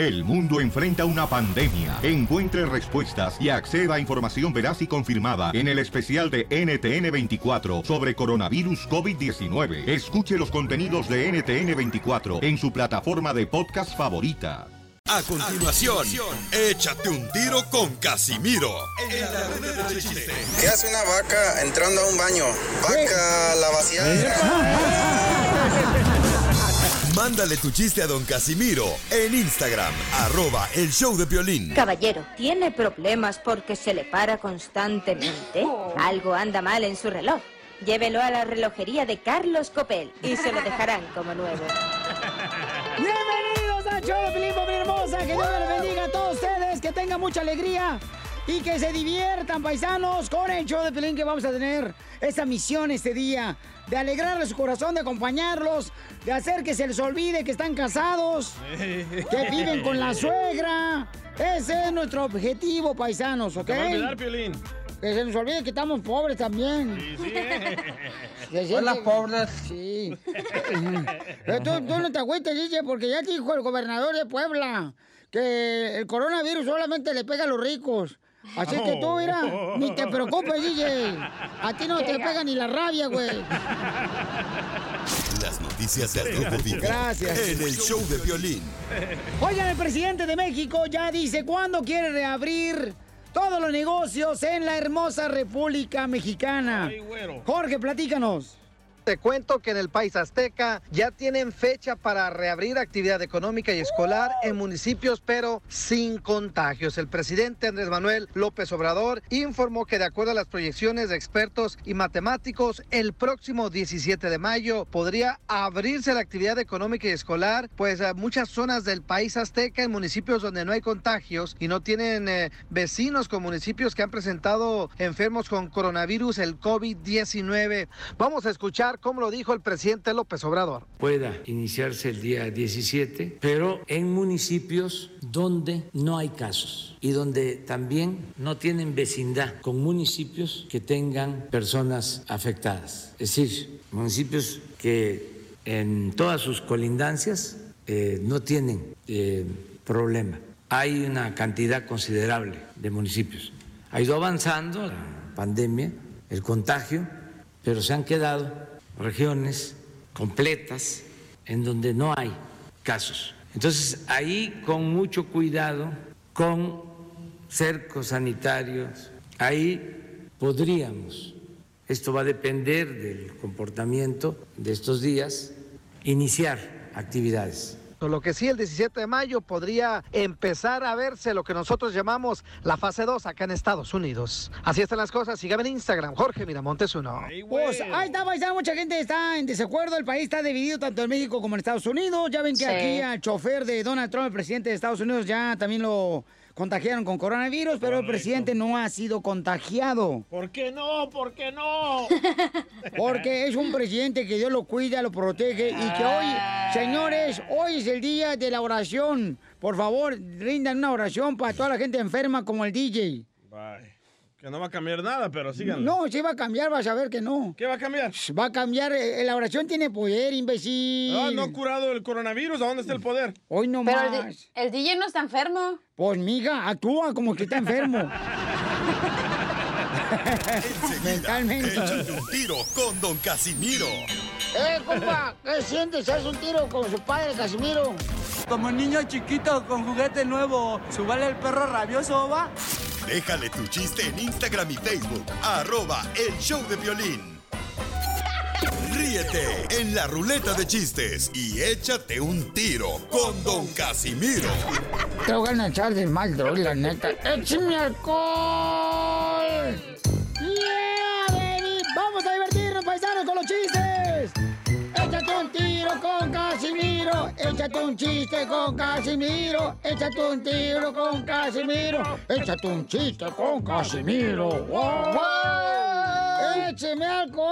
El mundo enfrenta una pandemia. Encuentre respuestas y acceda a información veraz y confirmada en el especial de NTN24 sobre coronavirus COVID-19. Escuche los contenidos de NTN24 en su plataforma de podcast favorita. A continuación, échate un tiro con Casimiro. En la ruleta de chiste. ¿Qué hace una vaca entrando a un baño? Vaca la vaciada. Mándale tu chiste a don Casimiro en Instagram, arroba el show de violín. Caballero, ¿tiene problemas porque se le para constantemente? Algo anda mal en su reloj. Llévelo a la relojería de Carlos Copel y se lo dejarán como nuevo. Bienvenidos a Show de Pelín, familia hermosa. Que Dios les bendiga a todos ustedes, que tengan mucha alegría y que se diviertan, paisanos, con el show de Pelín que vamos a tener esa misión este día de alegrarles su corazón, de acompañarlos, de hacer que se les olvide que están casados, que viven con la suegra. Ese es nuestro objetivo, paisanos, ¿ok? Olvidar, Piolín. Que se nos olvide que estamos pobres también. Sí, Se Hola, siente- pobres. Sí. Pero tú, tú no te agüites, dice, porque ya te dijo el gobernador de Puebla que el coronavirus solamente le pega a los ricos. Así que tú, mira, ni te preocupes, DJ. A ti no te pega ni la rabia, güey. Las noticias del Rojo Vivo. Gracias. En el show de violín. Oigan, el presidente de México ya dice cuándo quiere reabrir todos los negocios en la hermosa República Mexicana. Jorge, platícanos. Te cuento que en el país azteca ya tienen fecha para reabrir actividad económica y escolar en municipios, pero sin contagios. El presidente Andrés Manuel López Obrador informó que de acuerdo a las proyecciones de expertos y matemáticos, el próximo 17 de mayo podría abrirse la actividad económica y escolar, pues eh, muchas zonas del país azteca en municipios donde no hay contagios y no tienen eh, vecinos con municipios que han presentado enfermos con coronavirus, el COVID-19. Vamos a escuchar cómo lo dijo el presidente López Obrador. pueda iniciarse el día 17, pero en municipios donde no hay casos y donde también no tienen vecindad con municipios que tengan personas afectadas. Es decir, municipios que en todas sus colindancias eh, no tienen eh, problema. Hay una cantidad considerable de municipios. Ha ido avanzando la pandemia, el contagio, pero se han quedado regiones completas en donde no hay casos. Entonces, ahí con mucho cuidado, con cercos sanitarios, ahí podríamos, esto va a depender del comportamiento de estos días, iniciar actividades. Lo que sí, el 17 de mayo podría empezar a verse lo que nosotros llamamos la fase 2 acá en Estados Unidos. Así están las cosas. Síganme en Instagram, Jorge Miramontes uno. Pues ahí está, paisano, mucha gente está en desacuerdo. El país está dividido tanto en México como en Estados Unidos. Ya ven que Sí. aquí al chofer de Donald Trump, el presidente de Estados Unidos, ya también lo contagiaron con coronavirus, pero el presidente no ha sido contagiado. ¿Por qué no? ¿Por qué no? Porque es un presidente que Dios lo cuida, lo protege y que hoy, señores, hoy es el día de la oración. Por favor, rindan una oración para toda la gente enferma como el DJ. Bye. Que no va a cambiar nada, pero síganlo. No, sí va a cambiar, vas a ver que no. ¿Qué va a cambiar? Va a cambiar, eh, la oración tiene poder, imbécil. Ah, no ha curado el coronavirus. ¿A dónde está el poder? Hoy no Pero el, más. di- el DJ no está enfermo. Pues, mija, actúa como que está enfermo. Mentalmente. Échate un tiro con don Casimiro. Eh, compa, ¿qué sientes? ¿Haz un tiro con su padre, Casimiro? Como niño chiquito con juguete nuevo, ¿subale el perro rabioso, va? Déjale tu chiste en Instagram y Facebook, arroba el show de violín. Ríete en la ruleta de chistes y échate un tiro con don Casimiro. Te voy a echar de mal, droga, la neta. ¡Échame alcohol! ¡Yeah, baby! ¡Vamos a divertirnos, paisanos, con los chistes! Échate un tiro con Casimiro, échate un chiste con Casimiro, échate un tiro con Casimiro, échate un chiste con Casimiro. ¡Wow! ¡Écheme alcohol!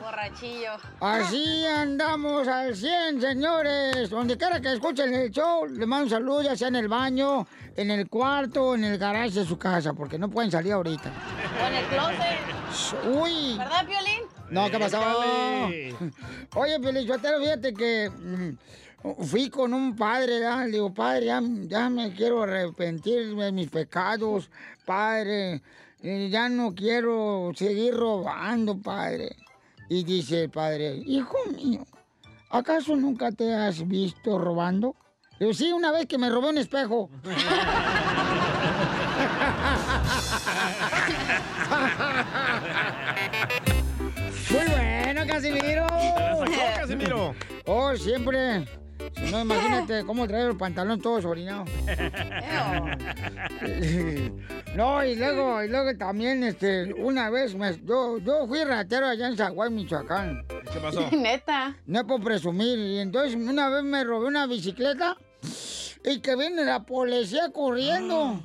Borrachillo. Así andamos al 100, señores. Donde quiera que escuchen el show, les mando un saludo, ya sea en el baño, en el cuarto, en el garage de su casa, porque no pueden salir ahorita. O en el closet. Uy. ¿Verdad, Piolín? No, ¿qué pasó? Épale. Oye, Pelichotero, fíjate que... mm, fui con un padre, ¿verdad? le digo, padre, ya, ya me quiero arrepentir de mis pecados, padre, eh, ya no quiero seguir robando, padre. Y dice el padre, hijo mío, ¿acaso nunca te has visto robando? Le digo, sí, una vez que me robé un espejo. Muy bueno, Casimiro. Te la sacó, Casimiro. Oh, siempre. Si no, imagínate cómo traer el pantalón todo sorinado. No, y luego, y luego también, este, una vez, me- yo, yo fui ratero allá en Zaguay, Michoacán. ¿Qué pasó? Neta. No es por presumir. Y entonces una vez me robé una bicicleta y que viene la policía corriendo.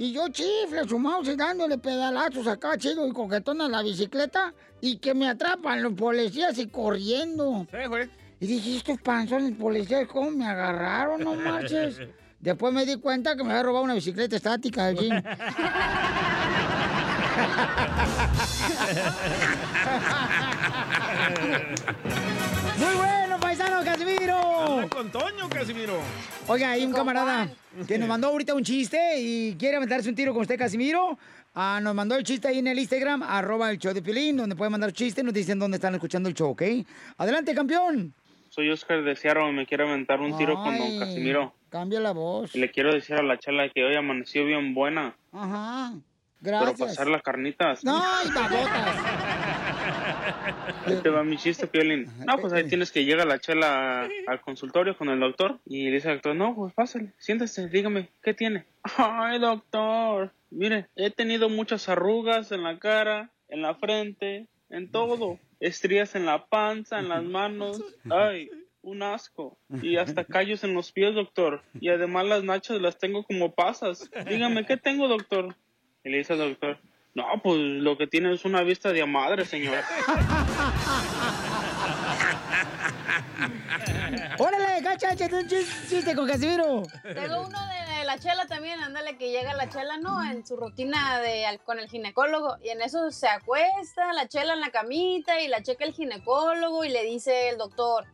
Y yo chifle, su mouse dándole pedalazos acá, chido y coquetón a la bicicleta. Y que me atrapan los policías y corriendo. Y dije, estos panzones policías, ¿cómo me agarraron? No marches. Después me di cuenta que me había robado una bicicleta estática del gym. Muy bueno, paisano Casimiro. Anda con Toño, Casimiro. Oiga, hay un camarada que nos mandó ahorita un chiste y quiere aventarse un tiro con usted, Casimiro. Ah, nos mandó el chiste ahí en el Instagram, arroba el show de Pilín, donde puede mandar chistes, nos dicen dónde están escuchando el show, ¿ok? Adelante, campeón. Soy Oscar de Seattle, me quiero aventar un tiro con don Casimiro. Cambia la voz. Y le quiero decir a la chala que hoy amaneció bien buena, Ajá. Pero pasar las carnitas. No, y babotas. Ahí te va mi chiste, Piolín. No, pues ahí tienes que llega la chela al consultorio con el doctor y le dice al doctor, no, pues pásale, siéntese, dígame, ¿qué tiene? Ay, doctor, mire, he tenido muchas arrugas en la cara, en la frente, en todo. Estrías en la panza, en las manos. Ay, un asco. Y hasta callos en los pies, doctor. Y además las nachas las tengo como pasas. Dígame, ¿qué tengo, doctor? Y le dice al doctor, no, pues lo que tiene es una vista de madre, señor. Órale, cacha, échate un chis- chiste con Casimiro. Tengo uno de la chela también, ándale, que llega la chela, ¿no? En su rutina de, al- con el ginecólogo. Y en eso se acuesta la chela en la camita y la checa el ginecólogo y le dice el doctor,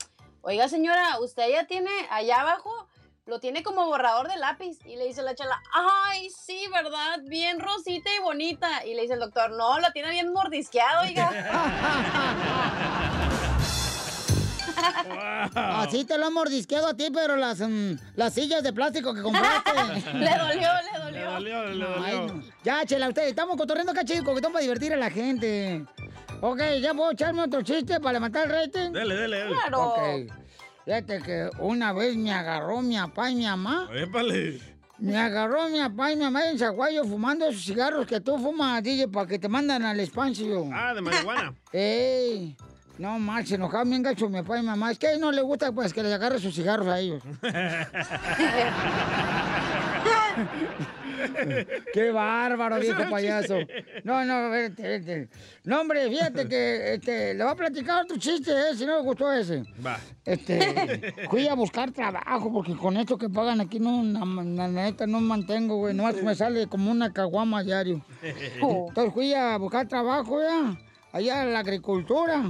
oiga señora, usted ya tiene allá abajo, lo tiene como borrador de lápiz. Y le dice la chela, ay, sí, ¿verdad? Bien rosita y bonita. Y le dice el doctor, no, lo tiene bien mordisqueado, oiga. Así te lo han mordisqueado a ti, pero las, mm, las sillas de plástico que compraste. Le dolió, le dolió. Le dolió, le dolió. Ay, no. Ya, chela, usted, estamos cotorreando acá, chico, que estamos para divertir a la gente. Ok, ¿ya puedo echarme otro chiste para levantar el rating? Dele, dele, dele. Claro. Fíjate que una vez me agarró mi papá y mi mamá. Épale. Me agarró mi papá y mi mamá en Zaguayo fumando esos cigarros que tú fumas, DJ, para que te mandan al espacio. Ah, de marihuana. ¡Ey! No, mal, se enojaban bien gacho mi papá y mi mamá. Es que a ellos no les gusta pues que les agarre sus cigarros a ellos. ¡Qué bárbaro, viejo payaso! No, no, vete, vete. No, hombre, fíjate que este, le voy a platicar otro chiste, ¿eh? Si no me gustó ese. Va. Este, fui a buscar trabajo porque con esto que pagan aquí, no, la, neta, no mantengo, güey. No me sale como una caguama diario. Entonces fui a buscar trabajo ya, allá en la agricultura.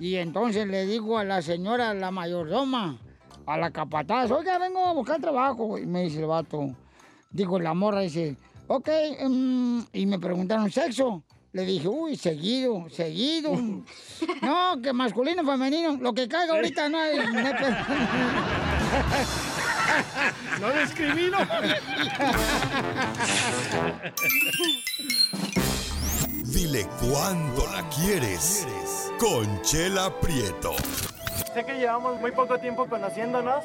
Y entonces le digo a la señora, la mayordoma, a la capataz, oiga, vengo a buscar trabajo. Y me dice el vato, digo, la morra dice, ok, em, y me preguntaron sexo. Le dije, uy, seguido, seguido. No, que masculino, femenino, lo que caiga ahorita no hay. no No discrimino. Dile cuándo la quieres. Conchela Prieto. Sé que llevamos muy poco tiempo conociéndonos.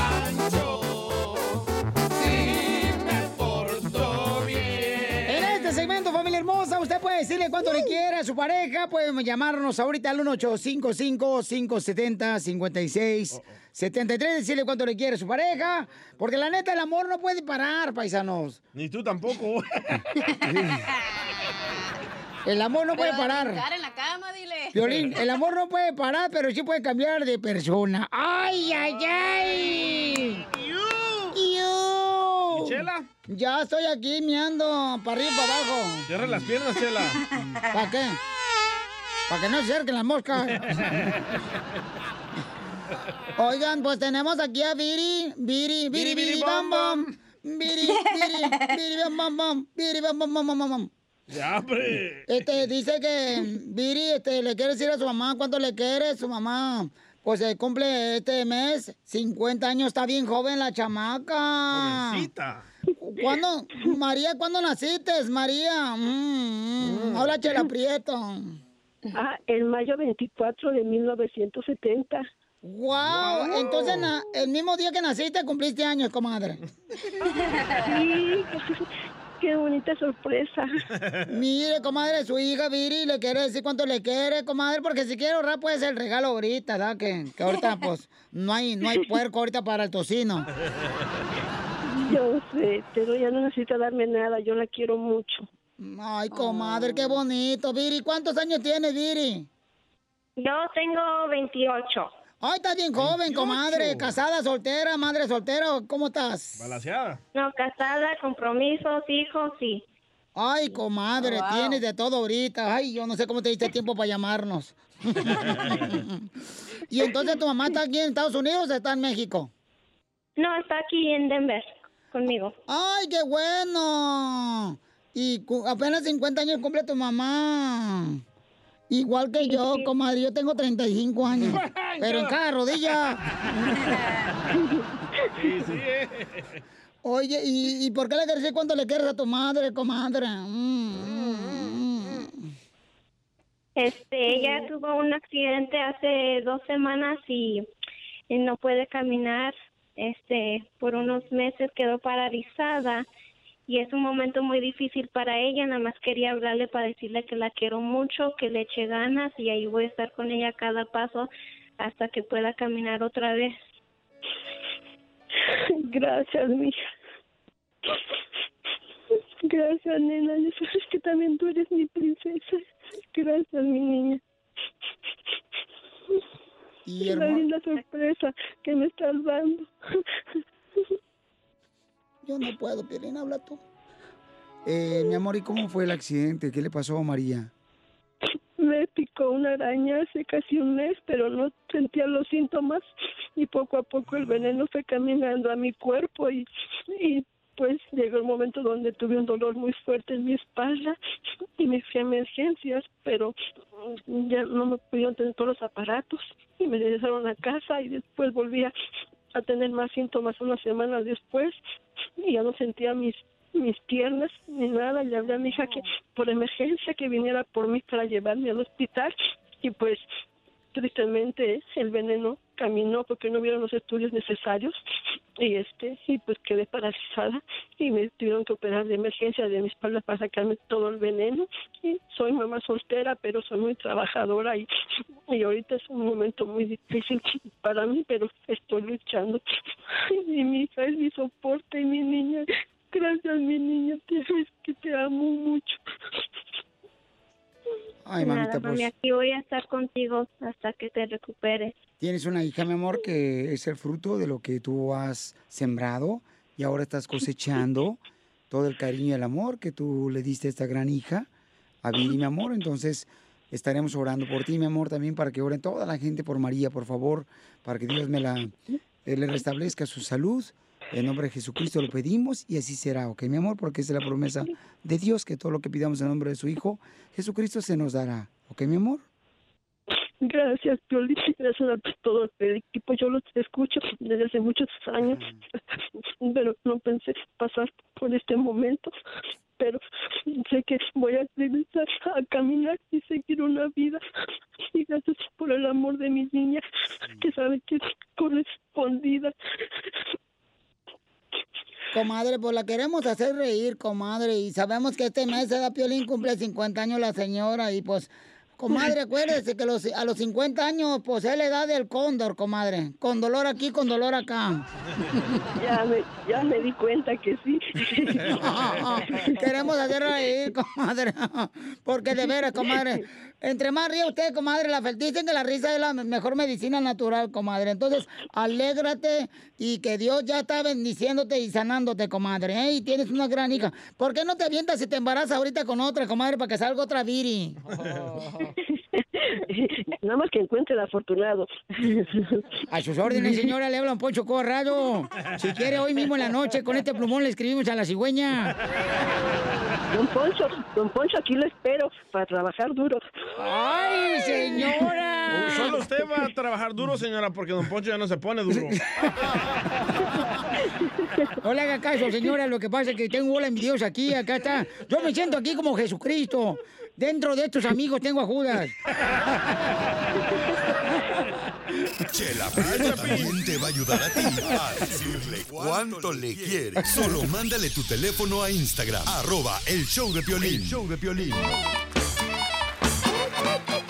hermosa, usted puede decirle cuánto le quiere a su pareja. Pueden llamarnos ahorita al 1855-570-5673. Decirle cuánto le quiere a su pareja. Porque la neta, el amor no puede parar, paisanos. Ni tú tampoco. El amor no puede Pero parar. en la cama, dile. Violín, el amor no puede parar, pero sí puede cambiar de persona. ¡Ay, ay, ay! ¡Iu! ¿Y Chela? Ya estoy aquí miando para arriba y para abajo. Cierra las piernas, Chela. ¿Para qué? Para que no se acerquen las moscas. Oigan, pues tenemos aquí a Viri, Viri, Viri, Viri, bam, bam. Viri, Viri, Viri, bam, bam, bam. Viri, bam, bam, bam, bam, bam. Ya, hombre. Este, dice que Viri, este, le quiere decir a su mamá cuánto le quiere. Su mamá, pues, se cumple este mes 50 años. Está bien joven la chamaca. Jovencita. ¿Cuándo, María, cuándo naciste, María? Mm, mm. Hola, Chela Prieto. Ah, el mayo 24 de 1970. Wow, entonces na- el mismo día que naciste cumpliste años, comadre. Sí, qué bonita sorpresa. Mire, comadre, su hija Viri le quiere decir cuánto le quiere, comadre, porque si quiere ahorrar puede ser el regalo ahorita, ¿verdad? Que, que ahorita pues no hay, no hay puerco ahorita para el tocino. Sé, pero ya no necesita darme nada, yo la quiero mucho. Ay, comadre, qué bonito. Viri, ¿cuántos años tienes, Viri? Yo tengo 28. Ay, estás bien joven, comadre. Casada, soltera, madre soltera, ¿cómo estás? Balaseada. No, casada, compromisos, hijos, sí. Ay, comadre, Wow. tienes de todo ahorita. Ay, yo no sé cómo te diste tiempo para llamarnos. y entonces tu mamá está aquí en Estados Unidos o está en México? No, está aquí en Denver conmigo. Ay, qué bueno. Y apenas 50 años cumple tu mamá. Igual que yo, comadre, yo tengo 35 años. pero en cada rodilla. Sí, sí. Oye, ¿y, y por qué le decir cuánto le quieres a tu madre, comadre? Mm, Este, ella tuvo un accidente hace dos semanas y no puede caminar. Este, por unos meses quedó paralizada y es un momento muy difícil para ella. Nada más quería hablarle para decirle que la quiero mucho, que le eche ganas y ahí voy a estar con ella cada paso hasta que pueda caminar otra vez. Gracias, mija. Gracias, nena. Ya sabes que también tú eres mi princesa. Gracias, mi niña. Y Qué hermo- linda sorpresa que me estás dando. Yo no puedo, Piolín, habla tú. Eh, mi amor, ¿y cómo fue el accidente? ¿Qué le pasó a María? Me picó una araña hace casi un mes, pero no sentía los síntomas y poco a poco el veneno fue caminando a mi cuerpo y, y pues llegó el momento donde tuve un dolor muy fuerte en mi espalda y me fui a emergencias, pero mm, ya no me pudieron tener todos los aparatos y me regresaron a casa y después volví a, a tener más síntomas unas semanas después y ya no sentía mis mis piernas ni nada. Le hablé a mi hija que por emergencia que viniera por mí para llevarme al hospital y pues tristemente el veneno caminó porque no vieron los estudios necesarios y este y pues quedé paralizada y me tuvieron que operar de emergencia de mi espalda para sacarme todo el veneno. Y soy mamá soltera pero soy muy trabajadora y, ahorita es un momento muy difícil para mí pero estoy luchando. Y mi hija es mi soporte y mi niña. Gracias mi niña te sabes que te amo mucho Nada, mami, pues aquí voy a estar contigo hasta que te recuperes. tienes una hija, mi amor, que es el fruto de lo que tú has sembrado y ahora estás cosechando todo el cariño y el amor que tú le diste a esta gran hija, a Viri, mi amor. Entonces, estaremos orando por ti, mi amor, también para que oren toda la gente por María, por favor, para que Dios me la eh, le restablezca su salud. En nombre de Jesucristo lo pedimos y así será, ¿ok, mi amor? Porque es la promesa de Dios, que todo lo que pidamos en nombre de su Hijo, Jesucristo se nos dará, ¿ok, mi amor? Gracias, Piolín. Gracias a todo el equipo. Yo los escucho desde hace muchos años, pero no pensé pasar por este momento. Pero sé que voy a regresar a caminar y seguir una vida. Y gracias por el amor de mi niña, que sabe que es correspondida. Comadre, pues la queremos hacer reír, comadre, y sabemos que este mes da Piolín cumple 50 años la señora y pues Comadre, acuérdese que los, a los 50 años posee la edad del cóndor, comadre. Con dolor aquí, con dolor acá. Ya me, ya me di cuenta que sí. Queremos hacer reír, comadre. Porque de veras, comadre. Entre más ríe usted, comadre, la dicen que la risa es la mejor medicina natural, comadre. Entonces, alégrate y que Dios ya está bendiciéndote y sanándote, comadre. ¿eh? Y tienes una gran hija. ¿Por qué no te avientas y te embarazas ahorita con otra, comadre, para que salga otra viri? Nada más que encuentre el afortunado. A sus órdenes, señora, le habla un Poncho Corrado. Si quiere, hoy mismo en la noche, con este plumón le escribimos a la cigüeña. Don Poncho, don Poncho, aquí lo espero para trabajar duro. ¡Ay, señora! Solo usted va a trabajar duro, señora, porque Don Poncho ya no se pone duro. No le haga caso, señora. Lo que pasa es que tengo bola envidiosa aquí. Acá está. Yo me siento aquí como Jesucristo. Dentro de estos amigos tengo a Judas. Chela Prieto también te va a ayudar a ti a decirle cuánto le quiere. Solo mándale tu teléfono a Instagram, arroba el show de Piolín. El show de Piolín.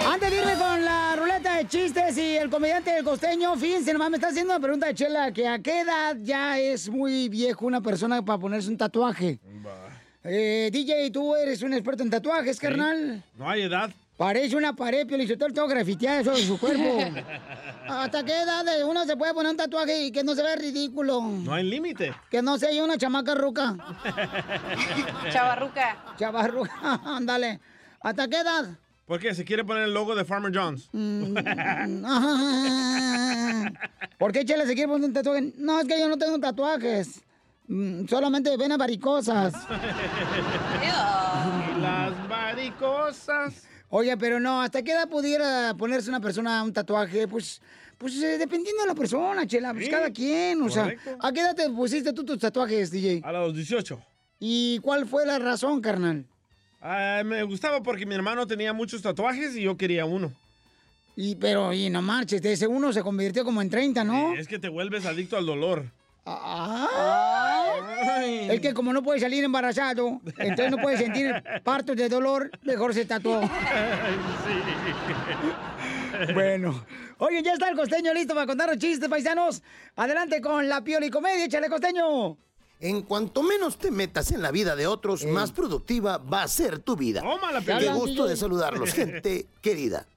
Antes de irme con la ruleta de chistes y el comediante del costeño, fíjense, nomás me está haciendo una pregunta de Chela, que a qué edad ya es muy viejo una persona para ponerse un tatuaje. Eh, DJ, tú eres un experto en tatuajes, carnal. No hay edad. Parece una pared, Piolichotelo, todo grafiteado sobre su cuerpo. ¿Hasta qué edad de uno se puede poner un tatuaje y que no se vea ridículo? No hay límite. Que no sea yo una chamaca ruca. Chavarruca. Chavarruca, ándale. ¿Hasta qué edad? ¿Por qué? ¿Se quiere poner el logo de Farmer John's? Mm, ¿Por qué Chela se quiere poner un tatuaje? No, es que yo no tengo tatuajes. Mm, Solamente ven a varicosas. Y las varicosas. Oye, pero no, ¿hasta qué edad pudiera ponerse una persona un tatuaje? Pues, pues eh, dependiendo de la persona, Chela, pues Sí, cada quien, o correcto. sea. ¿A qué edad te pusiste tú tus tatuajes, DJ? A los 18. ¿Y cuál fue la razón, carnal? Ah, me gustaba porque mi hermano tenía muchos tatuajes y yo quería uno. Y, pero, y no marches, ese uno se convirtió como en 30, ¿no? Es que te vuelves adicto al dolor. Ay. Es que como no puede salir embarazado, entonces no puede sentir partos de dolor, mejor se tatuó. Bueno. Oye, ya está el costeño listo para contar los chistes, paisanos. Adelante con la pioli comedia, échale costeño. En cuanto menos te metas en la vida de otros, más productiva va a ser tu vida. Tómala, Qué Piolín. gusto de saludarlos, gente querida.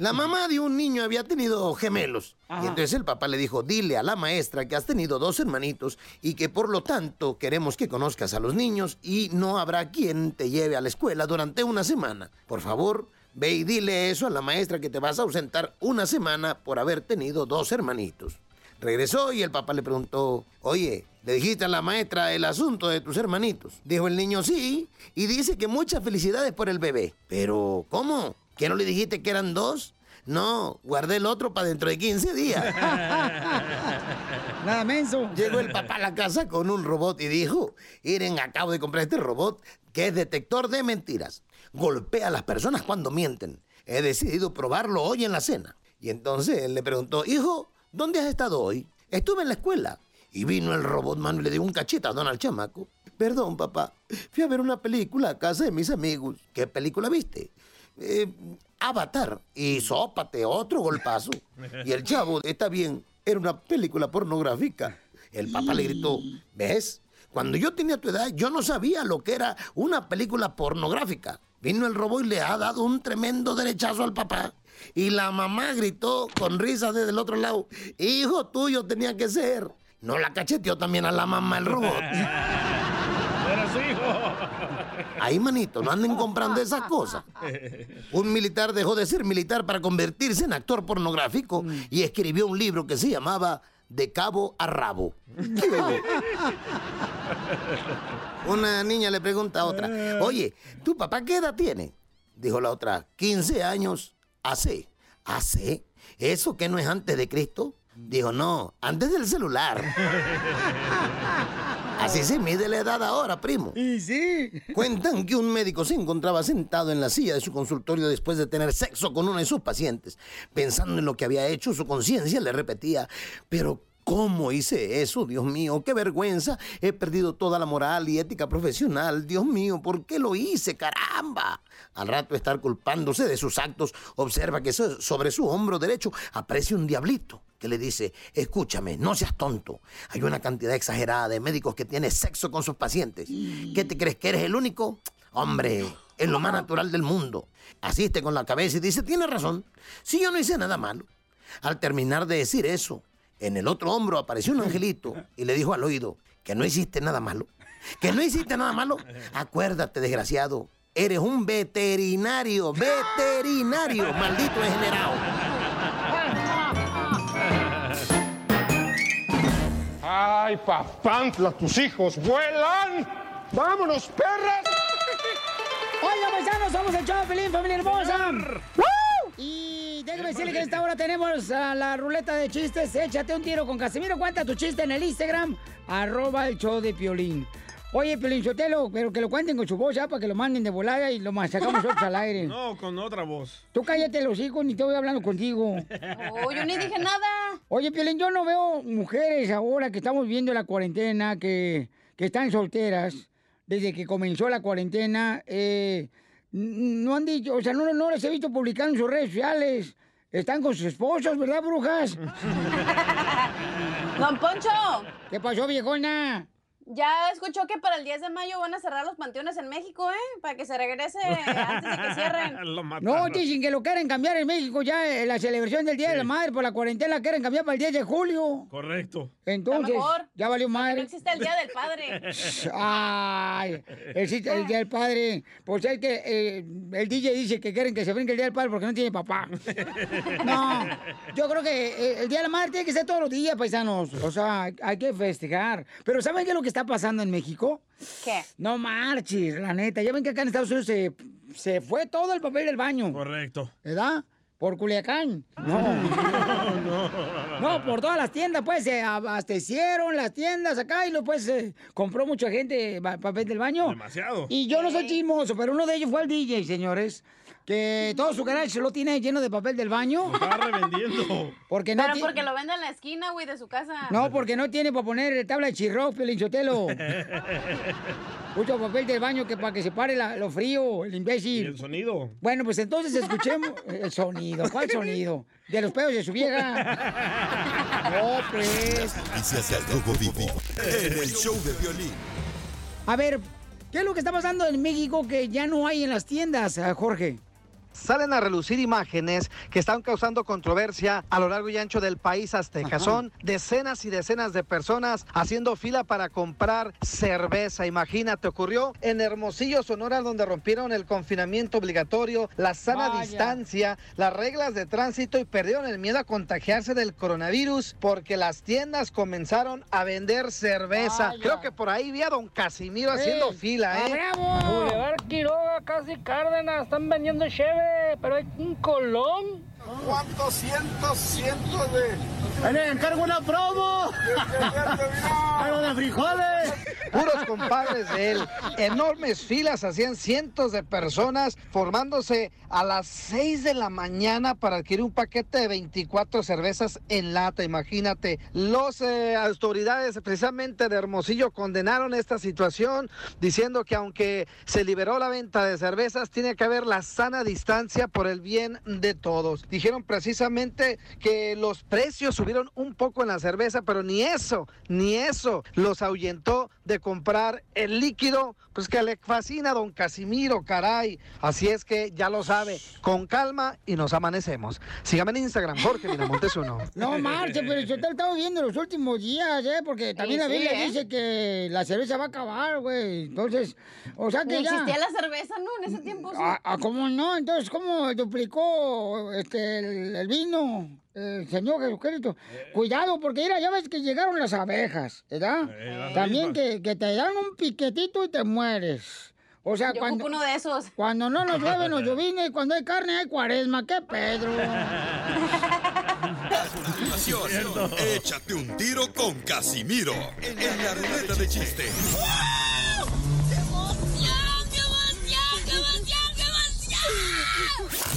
La mamá de un niño había tenido gemelos. Y entonces el papá le dijo, dile a la maestra que has tenido dos hermanitos y que por lo tanto queremos que conozcas a los niños y no habrá quien te lleve a la escuela durante una semana. Por favor, ve y dile eso a la maestra que te vas a ausentar una semana por haber tenido dos hermanitos. Regresó y el papá le preguntó, oye, ¿le dijiste a la maestra el asunto de tus hermanitos? Dijo el niño, sí, y dice que muchas felicidades por el bebé. Pero, ¿cómo? ¿Que no le dijiste que eran dos? No, guardé el otro para dentro de 15 días. Nada menso. Llegó el papá a la casa con un robot y dijo, Iren, acabo de comprar este robot que es detector de mentiras. Golpea a las personas cuando mienten. He decidido probarlo hoy en la cena. Y entonces él le preguntó, hijo, ¿dónde has estado hoy? Estuve en la escuela. Y vino el robot, mano, y le dio un cachetadón al chamaco. Perdón, papá. Fui a ver una película a casa de mis amigos. ¿Qué película viste? Eh, Avatar. Y sópate, otro golpazo. Y el chavo, está bien, era una película pornográfica. El papá le gritó, ¿ves? Cuando yo tenía tu edad, yo no sabía lo que era una película pornográfica. Vino el robot y le ha dado un tremendo derechazo al papá. Y la mamá gritó con risa desde el otro lado, hijo tuyo tenía que ser. No la cacheteó también a la mamá el robot. Ahí, manito, no anden comprando esas cosas. Un militar dejó de ser militar para convertirse en actor pornográfico y escribió un libro que se llamaba De cabo a rabo. Una niña le pregunta a otra, oye, ¿tu papá qué edad tiene? Dijo la otra, 15 años hace. ¿Hace? ¿Eso que no es antes de Cristo? Dijo, no, antes del celular. Así se mide la edad ahora, primo. Y sí. Cuentan que un médico se encontraba sentado en la silla de su consultorio después de tener sexo con uno de sus pacientes. Pensando en lo que había hecho, su conciencia le repetía, pero ¿Cómo hice eso? Dios mío, qué vergüenza. He perdido toda la moral y ética profesional. Dios mío, ¿por qué lo hice? Caramba. Al rato de estar culpándose de sus actos, observa que so- sobre su hombro derecho aparece un diablito que le dice, escúchame, no seas tonto. Hay una cantidad exagerada de médicos que tienen sexo con sus pacientes. ¿Qué te crees que eres el único? Hombre, es lo más natural del mundo. Asiste con la cabeza y dice, tiene razón. Si yo no hice nada malo. Al terminar de decir eso, en el otro hombro apareció un angelito y le dijo al oído que no hiciste nada malo. Que no hiciste nada malo. Acuérdate, desgraciado. Eres un veterinario, veterinario, maldito degenerado. ¡Ay, papantla, tus hijos vuelan! ¡Vámonos, perras! Oiga, paisanos, somos el show Pelín, familia hermosa. Y déjame decirle que en esta hora tenemos a la ruleta de chistes. Échate un tiro con Casimiro. Cuenta tu chiste en el Instagram, arroba el show de Piolín. Oye, Piolín Sotelo, pero que lo cuenten con su voz ya para que lo manden de volada y lo sacamos nosotros al aire. No, con otra voz. Tú cállate los hijos, ni te voy hablando contigo. Oh, yo ni dije nada. Oye, Piolín, yo no veo mujeres ahora que estamos viendo la cuarentena, que, que están solteras, desde que comenzó la cuarentena, eh, no han dicho, o sea, no, no les he visto publicando en sus redes sociales. Están con sus esposos, ¿verdad, brujas? Don Poncho. ¿Qué pasó, viejona? Ya escuchó que para el 10 de mayo van a cerrar los panteones en México, ¿eh? Para que se regrese antes de que cierren. No, dicen que lo quieren cambiar en México ya, eh, la celebración del Día de la Madre por la cuarentena quieren cambiar para el 10 de julio. Correcto. Entonces, mejor. ya valió No madre. existe el Día del Padre. Ay, existe el Día del Padre. Pues es que eh, el DJ dice que quieren que se brinque el Día del Padre porque no tiene papá. No, yo creo que eh, el Día de la Madre tiene que ser todos los días, paisanos. O sea, hay que festejar. Pero ¿saben qué es lo que está pasando en México? ¿Qué? No marches, la neta. Ya ven que acá en Estados Unidos se, se fue todo el papel del baño. Correcto. ¿Verdad? Por Culiacán. No. No, por todas las tiendas, pues, se abastecieron las tiendas acá y luego, pues, eh, compró mucha gente papel del baño. Demasiado. Y yo no soy chismoso, pero uno de ellos fue el DJ, señores, que todo su garage lo tiene lleno de papel del baño. Está revendiendo. Porque no Pero ti- porque lo vende en la esquina, güey, de su casa. No, porque no tiene para poner tabla de chirro, Pelinchotelo. Mucho papel del baño que para que se pare la- lo frío, el ¿Y imbécil. el sonido? Bueno, pues entonces escuchemos el sonido. ¿Cuál sonido? De los pedos de su vieja. No, pues. Noticias del Rojo Vivo en el show de violín. A ver, ¿qué es lo que está pasando en México que ya no hay en las tiendas, ah, Jorge? Salen a relucir imágenes que están causando controversia a lo largo y ancho del país azteca. Ajá. Son decenas y decenas de personas haciendo fila para comprar cerveza. Imagínate, ocurrió en Hermosillo, Sonora, donde rompieron el confinamiento obligatorio, la sana Vaya. distancia, las reglas de tránsito y perdieron el miedo a contagiarse del coronavirus porque las tiendas comenzaron a vender cerveza. Vaya. Creo que por ahí vi a don Casimiro haciendo fila, ¡Ah, ¿eh? Quiroga, casi Cárdenas, están vendiendo cheve, pero hay un colón. ¿Cuántos cientos, cientos de... ¡Le encargo una promo! ¡Algo de frijoles! Puros compadres de él. Enormes filas hacían cientos de personas formándose a las 6 de la mañana para adquirir un paquete de 24 cervezas en lata. Imagínate. Los eh, autoridades precisamente de Hermosillo condenaron esta situación diciendo que aunque se liberó la venta de cervezas, tiene que haber la sana distancia por el bien de todos. Dijeron precisamente que los precios subieron un poco en la cerveza, pero ni eso, ni eso los ahuyentó de comprar el líquido, pues que le fascina a don Casimiro, caray. Así es que ya lo sabe, con calma y nos amanecemos. Sígame en Instagram, Jorge Miramontes uno. No marche, pero yo te lo estaba viendo los últimos días, ¿eh? Porque también Sí, la Biblia sí, ¿eh? dice que la cerveza va a acabar, güey. Entonces, o sea que ya... existía la cerveza, ¿no? En ese tiempo. sí. Ah, ah, ¿Cómo no? Entonces, ¿cómo duplicó este, el, el vino? El Señor Jesucristo. Cuidado, porque mira, ya ves que llegaron las abejas, ¿verdad? Eh, las También que, que te dan un piquetito y te mueres. O sea, Yo cuando, uno de esos. cuando no nos llueven los llovines y cuando hay carne hay cuaresma. ¡Qué Pedro! Échate un tiro con Casimiro en la ruleta de chiste.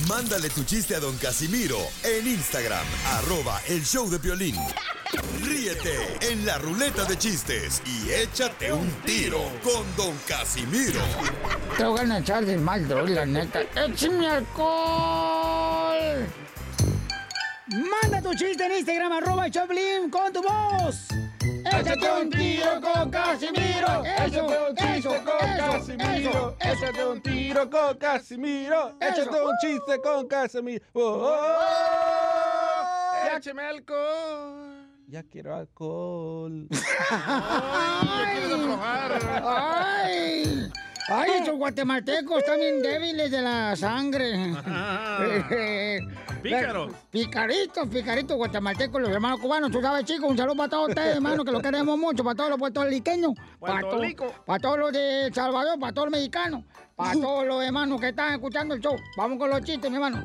Mándale tu chiste a don Casimiro en Instagram, arroba el show de violín. Ríete en la ruleta de chistes y échate un tiro con Don Casimiro. Te voy a echar de mal, droga, la neta. ¡Échame alcohol! Manda tu chiste en Instagram, arroba Choplin, con tu voz. Échate un tiro con Casimiro. Échate un chiste con Casimiro. Échate un tiro con Casimiro. Échate un chiste con Casimiro. Oh, oh, oh. Échame alcohol. Ya quiero alcohol. ¡Ay! ¡Ay! ¡Ay, esos guatemaltecos están bien débiles de la sangre! Pícaros. Picaritos, picaritos guatemaltecos, los hermanos cubanos. Tú sabes, chicos, un saludo para todos ustedes, hermanos, que los queremos mucho. Para todos los puertorriqueños. Para, to- Puertorico. para todos los de El Salvador, para todos los mexicanos. Para todos los hermanos que están escuchando el show. Vamos con los chistes, mi hermano.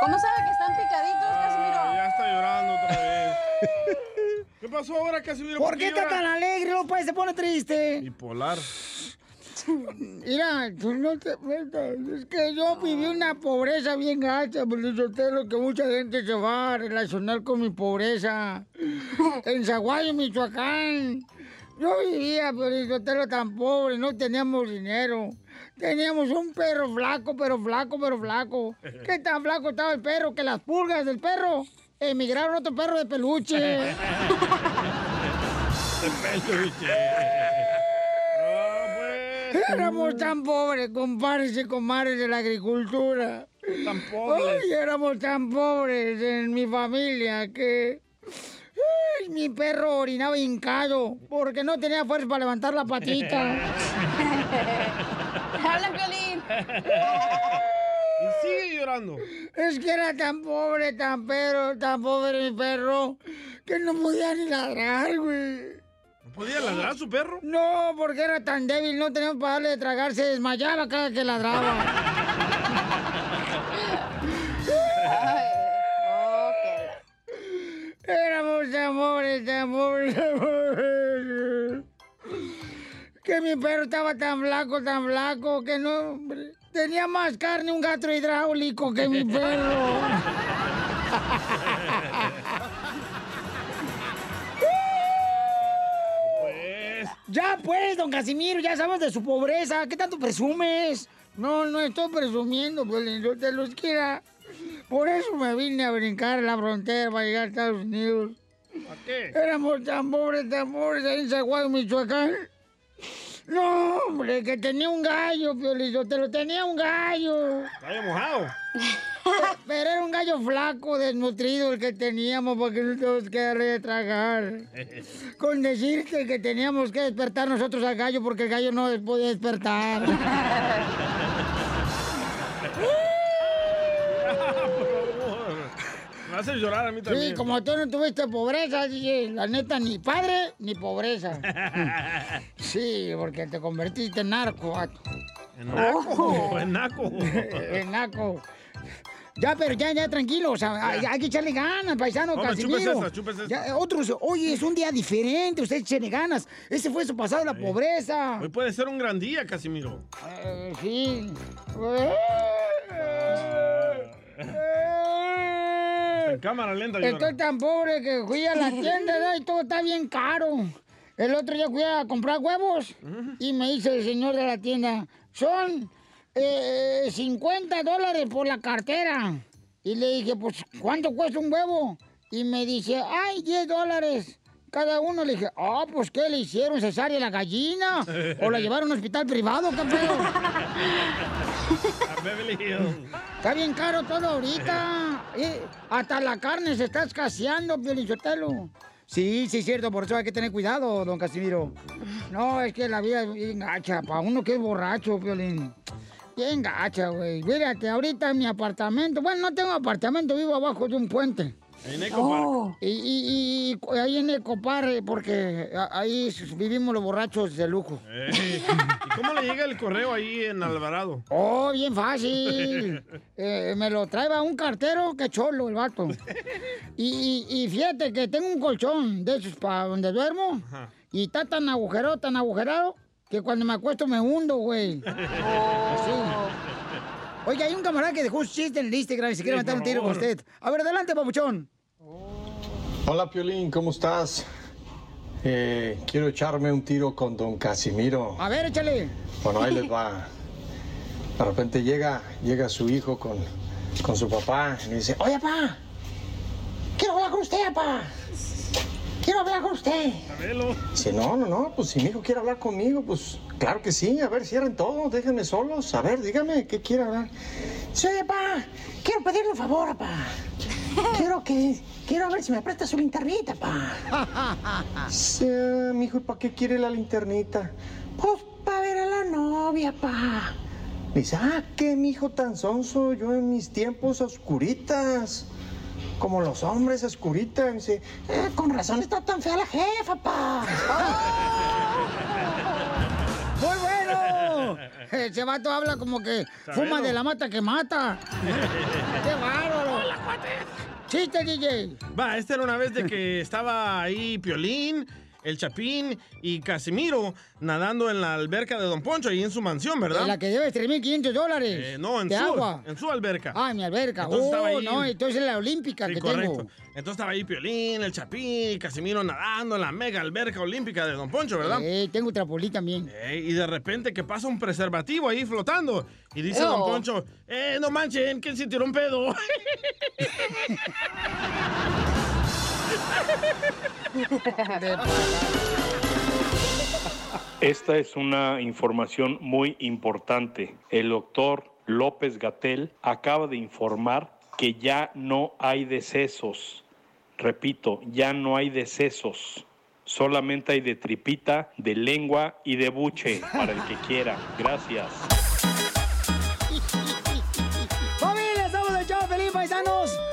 ¿Cómo sabe que están picaditos, Casimiro? Ah, ya está llorando otra vez. ¿Qué pasó ahora, Casimiro? ¿Por qué está llora? tan alegre? No pues se pone triste. Bipolar. Mira, tú no te metas. Es que yo viví una pobreza bien gacha, lo que mucha gente se va a relacionar con mi pobreza. En Zaguayo, Michoacán. Yo vivía, Pelizotelo, tan pobre, no teníamos dinero. Teníamos un perro flaco, pero flaco, pero flaco. ¿Qué tan flaco estaba el perro? Que las pulgas del perro emigraron a otro perro de peluche. Éramos tan pobres, compadres y comadres de la agricultura. Tan pobres. Ay, éramos tan pobres en mi familia que... ay, mi perro orinaba hincado porque no tenía fuerza para levantar la patita. ¡Habla, Piolín! Y sigue llorando. Es que era tan pobre, tan perro, tan pobre mi perro, que no podía ni ladrar, güey. ¿No podía ladrar su perro? No, porque era tan débil, no teníamos para darle de tragar, se desmayaba cada que ladraba. Éramos pobres, tan pobres. Que mi perro estaba tan flaco, tan flaco, que no... Tenía más carne un gato hidráulico que mi perro. Ya pues, don Casimiro, ya sabes de su pobreza. ¿Qué tanto presumes? No, no estoy presumiendo, pues yo te los quiera. Por eso me vine a brincar la frontera para llegar a Estados Unidos. ¿Para qué? Éramos tan pobres, tan pobres ahí en Zaguayo, Michoacán. No, hombre, que tenía un gallo, Piolín, te lo tenía un gallo. Está mojado. Pero era un gallo flaco, desnutrido el que teníamos porque no teníamos que darle de tragar. Con decirte que teníamos que despertar nosotros al gallo porque el gallo no podía despertar. Me hace llorar a mí también. Sí, como tú no tuviste pobreza, la neta, ni padre ni pobreza. Sí, porque te convertiste en narco. En naco, en naco. en naco. Ya, pero ya, ya, tranquilo, o sea, hay, hay que echarle ganas, paisano, Hombre, Casimiro. esta, esta. Ya, otros, oye, es un día diferente, usted echenle ganas. Ese fue su pasado, la pobreza. Hoy puede ser un gran día, Casimiro. Eh, sí. En cámara lenta llora. Estoy tan pobre que fui a la tienda y todo está bien caro. El otro día fui a comprar huevos y me dice el señor de la tienda, son eh, 50 dólares por la cartera. Y le dije, pues, ¿cuánto cuesta un huevo? Y me dice, ay, 10 dólares. Cada uno le dije, ah, pues, ¿qué le hicieron? ¿Cesárea la gallina? ¿O la llevaron a un hospital privado, Hills. Está bien caro todo ahorita. Eh, hasta la carne se está escaseando, Piolichotelo. Sí, sí, es cierto, por eso hay que tener cuidado, don Casimiro. No, es que la vida es bien gacha, para uno que es borracho, Piolín. Bien gacha, güey. Mírate, ahorita en mi apartamento, bueno, no tengo apartamento, vivo abajo de un puente. En Eco Park. Y, y- y ahí en Ecopar, eh, porque a- ahí vivimos los borrachos de lujo. Eh, ¿Y cómo le llega el correo ahí en Alvarado? Oh, bien fácil. Eh, me lo trae un cartero que cholo el vato. Y, y- y fíjate que tengo un colchón de esos para donde duermo. Y está tan agujerado, tan agujerado, que cuando me acuesto me hundo, güey. Así. Oiga, hay un camarada que dejó un chiste en el Instagram y se quiere Sí, meter un tiro con usted. A ver, adelante, papuchón. Hola Piolín, ¿cómo estás? Eh, quiero echarme un tiro con don Casimiro. A ver, échale. Bueno, ahí les va. De repente llega, llega su hijo con, con su papá y le dice, oye, papá, quiero hablar con usted, papá. Quiero hablar con usted. Dice, no, no, no, pues si mi hijo quiere hablar conmigo, pues claro que sí. A ver, cierren todo, déjenme solos. A ver, dígame, ¿qué quiere hablar? Oye, papá, quiero pedirle un favor, papá. Quiero que, quiero ver si me presta su linternita, papá. Dice, "Ah, mijo, ¿y para qué quiere la linternita? Pues para ver a la novia, pa. Dice, ah, qué mijo tan sonso, yo en mis tiempos oscuritas. Como los hombres. Dice, "Eh, con razón está tan fea la jefa, pa. ¡Muy bueno! Ese vato habla como que fuma de la mata que mata. ¡Qué bárbaro! ¡Chiste, DJ! Va, esta era una vez de que estaba ahí Piolín, el Chapín y Casimiro nadando en la alberca de Don Poncho, ahí en su mansión, ¿verdad? La que debe 3.500 dólares. Eh, no, en de su, agua. en su alberca. Ah, en mi alberca. Entonces oh, estaba ahí- no, entonces la olímpica Sí, que correcto. tengo. Entonces estaba ahí Piolín, el Chapín y Casimiro nadando en la mega alberca olímpica de Don Poncho, ¿verdad? Eh, tengo trapolí también. Eh, y de repente que pasa un preservativo ahí flotando. Y dice. Don Poncho, eh, no manchen, ¿quién se tiró un pedo? Esta es una información muy importante. El doctor López Gatel acaba de informar que ya no hay decesos. Repito, ya no hay decesos. Solamente hay de tripita, de lengua y de buche para el que quiera. Gracias. ¡Familia, estamos de show, feliz paisanos!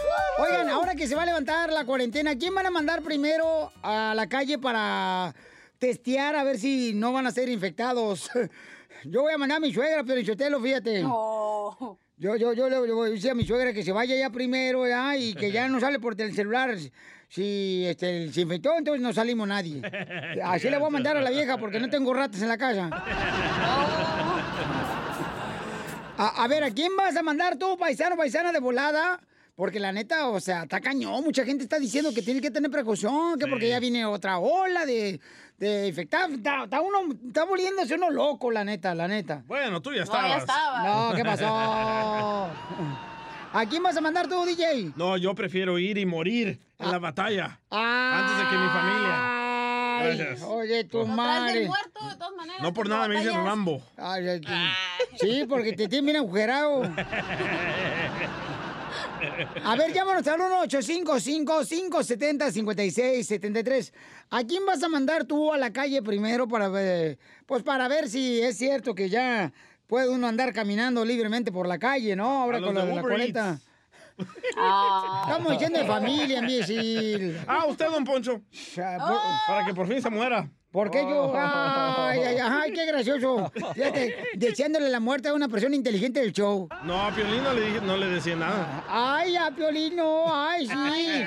Oigan, ahora que se va a levantar la cuarentena, ¿quién van a mandar primero a la calle para testear a ver si no van a ser infectados? Yo voy a mandar a mi suegra, pero fíjate. Yo, yo, yo le voy a decir a mi suegra que se vaya ya primero ya, y que ya no sale por el celular. Si este, se infectó, entonces no salimos nadie. Así le voy a mandar a la vieja porque no tengo ratas en la casa. A, a ver, ¿a quién vas a mandar tú, paisano, paisana de volada? Porque la neta, o sea, está cañón. Mucha gente está diciendo que tiene que tener precaución, que porque ya viene otra ola de, de infectados. Está, está uno, está volviéndose uno loco, la neta, la neta. Bueno, tú ya No, ya estabas. estaba. No, ¿qué pasó? ¿A quién vas a mandar tú, DJ? No, yo prefiero ir y morir en la batalla antes de que mi familia. Ay, Gracias. oye, tu Atrás madre. muerto, de todas maneras. No por no nada me dicen. Rambo. Ay, Sí, porque te tiene bien agujerado. A ver, llámanos al 1-855-570-5673. ¿A quién vas a mandar tú a la calle primero para ver, pues para ver si es cierto que ya puede uno andar caminando libremente por la calle, ¿no? Ahora con la Eats. coleta. Estamos diciendo de familia, imbécil. Ah, usted, don Poncho. Para que por fin se muera. ¿Por qué yo? Ay, ay, ay, qué gracioso. Fíjate, deseándole la muerte a una persona inteligente del show. No, a Piolín no le, dije- no le decía nada. Ay, a Piolín, no, ay, sí.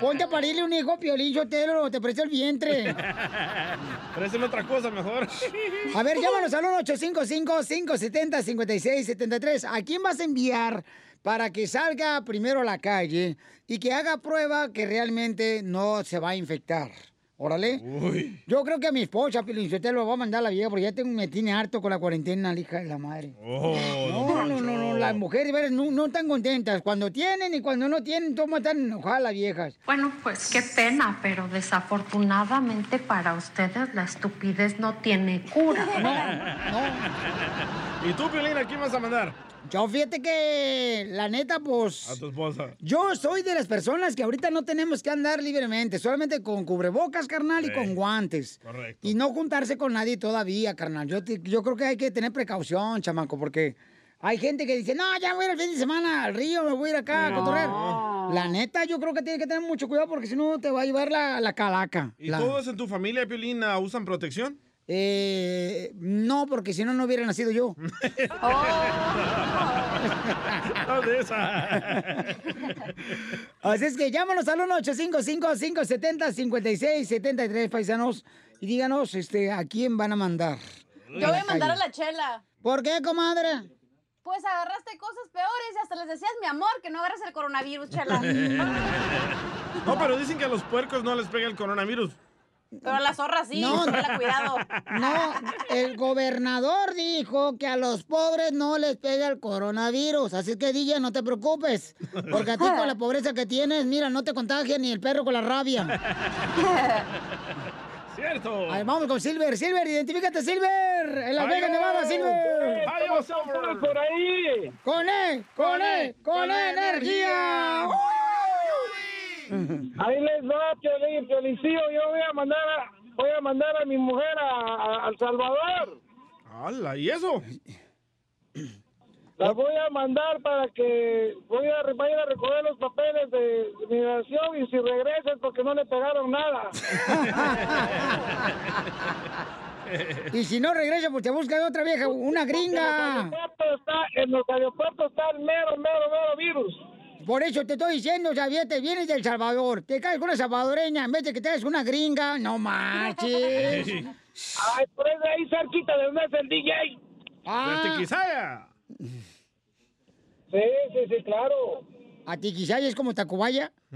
Ponte a parirle un hijo, Piolín, Sotelo, te presto el vientre. Présteme otra cosa mejor. A ver, llámanos al 1-855-570-5673. ¿A quién vas a enviar para que salga primero a la calle y que haga prueba que realmente no se va a infectar? Órale. Yo creo que a mi esposa, Sotelo, lo va a mandar a la vieja porque ya tengo, me tiene harto con la cuarentena, la hija de la madre. Oh, No, no, no, no, las mujeres no, no están contentas. Cuando tienen y cuando no tienen, toman están enojadas las viejas. Bueno, pues qué pena, pero desafortunadamente para ustedes la estupidez no tiene cura. ¿Y tú, Piolín, a quién vas a mandar? Yo fíjate que, la neta, pues... A tu esposa. Yo soy de las personas que ahorita no tenemos que andar libremente, solamente con cubrebocas, carnal, y con guantes. Correcto. Y no juntarse con nadie todavía, carnal. Yo, te- yo creo que hay que tener precaución, chamaco, porque hay gente que dice, no, ya voy a ir el fin de semana al río, me voy a ir acá a cotorrear. La neta, yo creo que tiene que tener mucho cuidado porque si no te va a llevar la, la calaca. ¿Y La- todos en tu familia, Piolín, ah, usan protección? Eh, no, porque si no, no hubiera nacido yo. Esa. Así es que llámanos al 1-855-570-5673, paisanos, y díganos este, a quién van a mandar. Yo voy a mandar a la chela. ¿Por qué, comadre? Pues agarraste cosas peores y hasta les decías, mi amor, que no agarres el coronavirus, chela. No, pero dicen que a los puercos no les pega el coronavirus. Pero a la zorra sí, No. tenla cuidado. No, el gobernador dijo que a los pobres no les pega el coronavirus. Así que, DJ, no te preocupes. Porque a ti con la pobreza que tienes, mira, no te contagia ni el perro con la rabia. ¡Cierto! A ver, vamos con Silver. Silver, identifícate, Silver. En Las ¡Ay, Vegas, no! Nevada, Silver. ¡Ay, vamos, Silver! por ahí! ¡Con E! ¡Con E! ¡Con E energía! Ahí les va, Piolín. Yo voy a mandar a, voy a, mandar a mi mujer a, a- a El Salvador. ¡Hala! ¿Y eso? La voy a mandar para que voy a, vayan a recoger los papeles de migración y si regresan porque no le pegaron nada. Y si no regresa, pues te busca otra vieja, una gringa. En los aeropuertos está, en los aeropuertos está el mero, mero, mero virus. Por eso te estoy diciendo, Xavier, te vienes del Salvador, te caes con una salvadoreña, en vez de que te hagas una gringa, no marches. Ay, por eso ahí cerquita de donde es el DJ. Ah. De Tiquisaya. Sí, sí, sí, claro. ¿A ti quizá es como Tacubaya?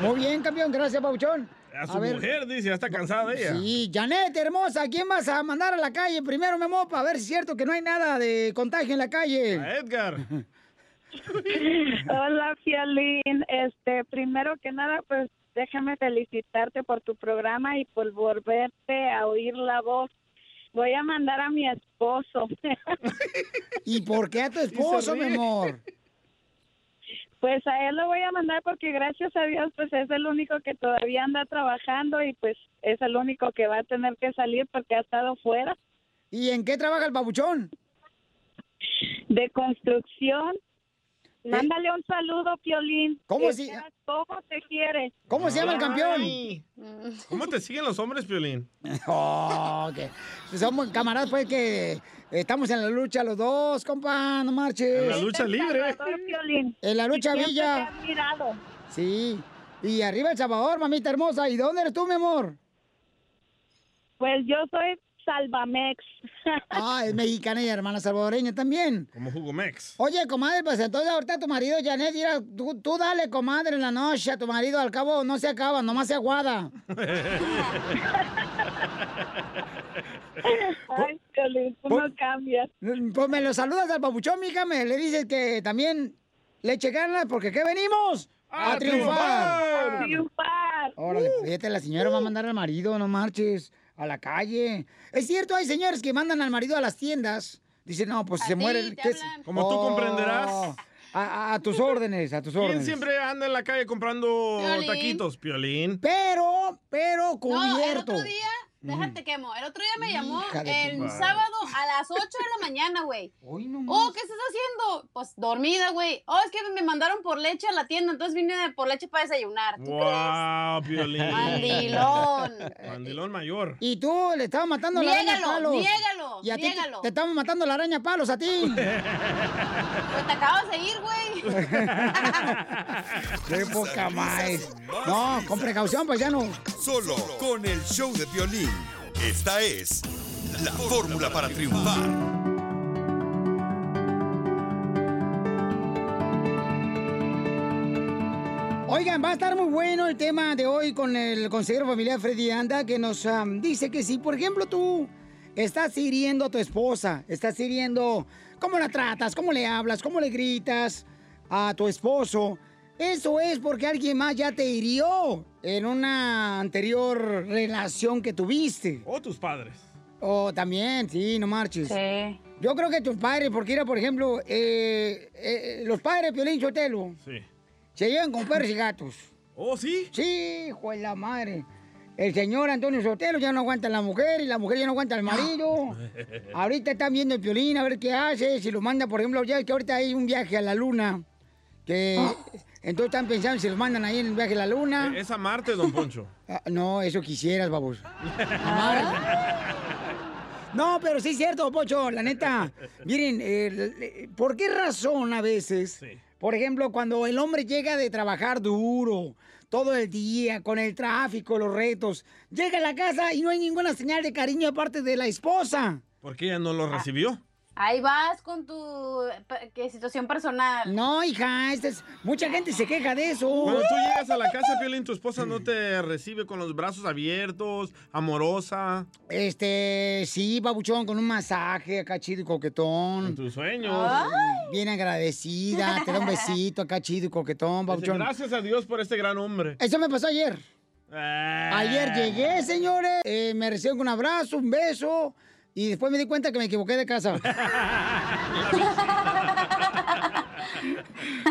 Muy bien, campeón, gracias, Pauchón. A su mujer, dice, ya está cansada ella. Sí, Janet, hermosa, ¿a ¿quién vas a mandar a la calle? Primero, mi amor, para ver si es cierto que no hay nada de contagio en la calle. A Edgar. Hola, Fialín. Este, primero que nada, pues déjame felicitarte por tu programa y por volverte a oír la voz. Voy a mandar a mi esposo. ¿Y por qué a tu esposo, mi amor? Pues a él lo voy a mandar porque gracias a Dios pues es el único que todavía anda trabajando y pues es el único que va a tener que salir porque ha estado fuera. ¿Y en qué trabaja el babuchón? De construcción. Mándale un saludo, Piolín. ¿Cómo Que si- veas ¿Cómo te quiere? ¿Cómo se llama el campeón? ¿Cómo te siguen los hombres, Piolín? Oh, ok. Somos camaradas, pues, que estamos en la lucha los dos, compa, no marches. En la lucha libre. Salvador, Piolín. En la lucha villa. Sí. Y arriba El Salvador, mamita hermosa. ¿Y dónde eres tú, mi amor? Pues yo soy Salvamex. Ah, es mexicana y hermana salvadoreña también. Como Jugo Mex. Oye, comadre, pues entonces ahorita tu marido, Janet, mira, tú, tú dale, comadre, en la noche a tu marido, al cabo no se acaba, nomás se aguada. Ay, Piolín, tú no cambias. Pues me lo saludas al babuchón, mija, me le dices que también le eche ganas, porque ¿qué venimos? ¡A triunfar! triunfar! ¡A triunfar! Órale, fíjate, la señora va a mandar al marido, no marches, a la calle. Es cierto, hay señores que mandan al marido a las tiendas. Dicen, no, pues A se ti muere. te ¿qué es? hablan. Como tú comprenderás. A, a- a tus órdenes, a tus ¿Quién órdenes. siempre anda en la calle comprando Piolín. taquitos? Piolín. Pero, pero No, el cubierto. otro día, déjate quemo. El otro día me llamó el madre. sábado a las 8 de la mañana, güey. Oh, ¿qué estás haciendo? Pues dormida, güey. Oh, es que me mandaron por leche a la tienda, entonces vine por leche para desayunar. ¿Tú ¡Wow, Piolín! Mandilón. Mandilón mayor. Y tú le estabas matando la araña a Niégalo, palos. niégalo, Y a ti te- niégalo. te, estamos matando la araña a palos a ti. Pues te acabas de ir, güey. Qué poca más. No, con precaución, pues ya no. Solo con el show de violín. Esta es la fórmula para triunfar. Oigan, va a estar muy bueno el tema de hoy con el consejero familiar Freddy Anda, que nos dice que si, por ejemplo, tú estás hiriendo a tu esposa, estás hiriendo cómo la tratas, cómo le hablas, cómo le gritas a tu esposo, eso es porque alguien más ya te hirió en una anterior relación que tuviste. O tus padres. O también, sí, no marches. Yo creo que tus padres, porque era, por ejemplo, eh, eh, los padres de Piolín Sotelo Sí. se llevan con perros y gatos. ¿Oh, sí? Sí, hijo de la madre. El señor Antonio Sotelo ya no aguanta a la mujer y la mujer ya no aguanta al marido. Ahorita están viendo el Piolín a ver qué hace, si lo manda, por ejemplo, ya que ahorita hay un viaje a la luna, que entonces están pensando si los mandan ahí en el viaje a la luna. Es a Marte, don Poncho. Ah, no, eso quisieras, babos. No, pero sí es cierto, Pocho, la neta. Miren, eh, ¿por qué razón a veces, por ejemplo, cuando el hombre llega de trabajar duro, todo el día, con el tráfico, los retos, llega a la casa y no hay ninguna señal de cariño aparte de la esposa? ¿Por qué ella no lo recibió? Ahí vas con tu situación personal. No, hija, esta es... mucha gente se queja de eso. Cuando tú llegas a la casa, Piolín, tu esposa no te recibe con los brazos abiertos, amorosa. Este, sí, babuchón, con un masaje acá chido y coquetón. En tus sueños. Bien agradecida, te da un besito acá chido y coquetón, babuchón. Gracias a Dios por este gran hombre. Eso me pasó ayer. Ayer llegué, señores, eh, me recibieron con un abrazo, un beso, y después me di cuenta que me equivoqué de casa.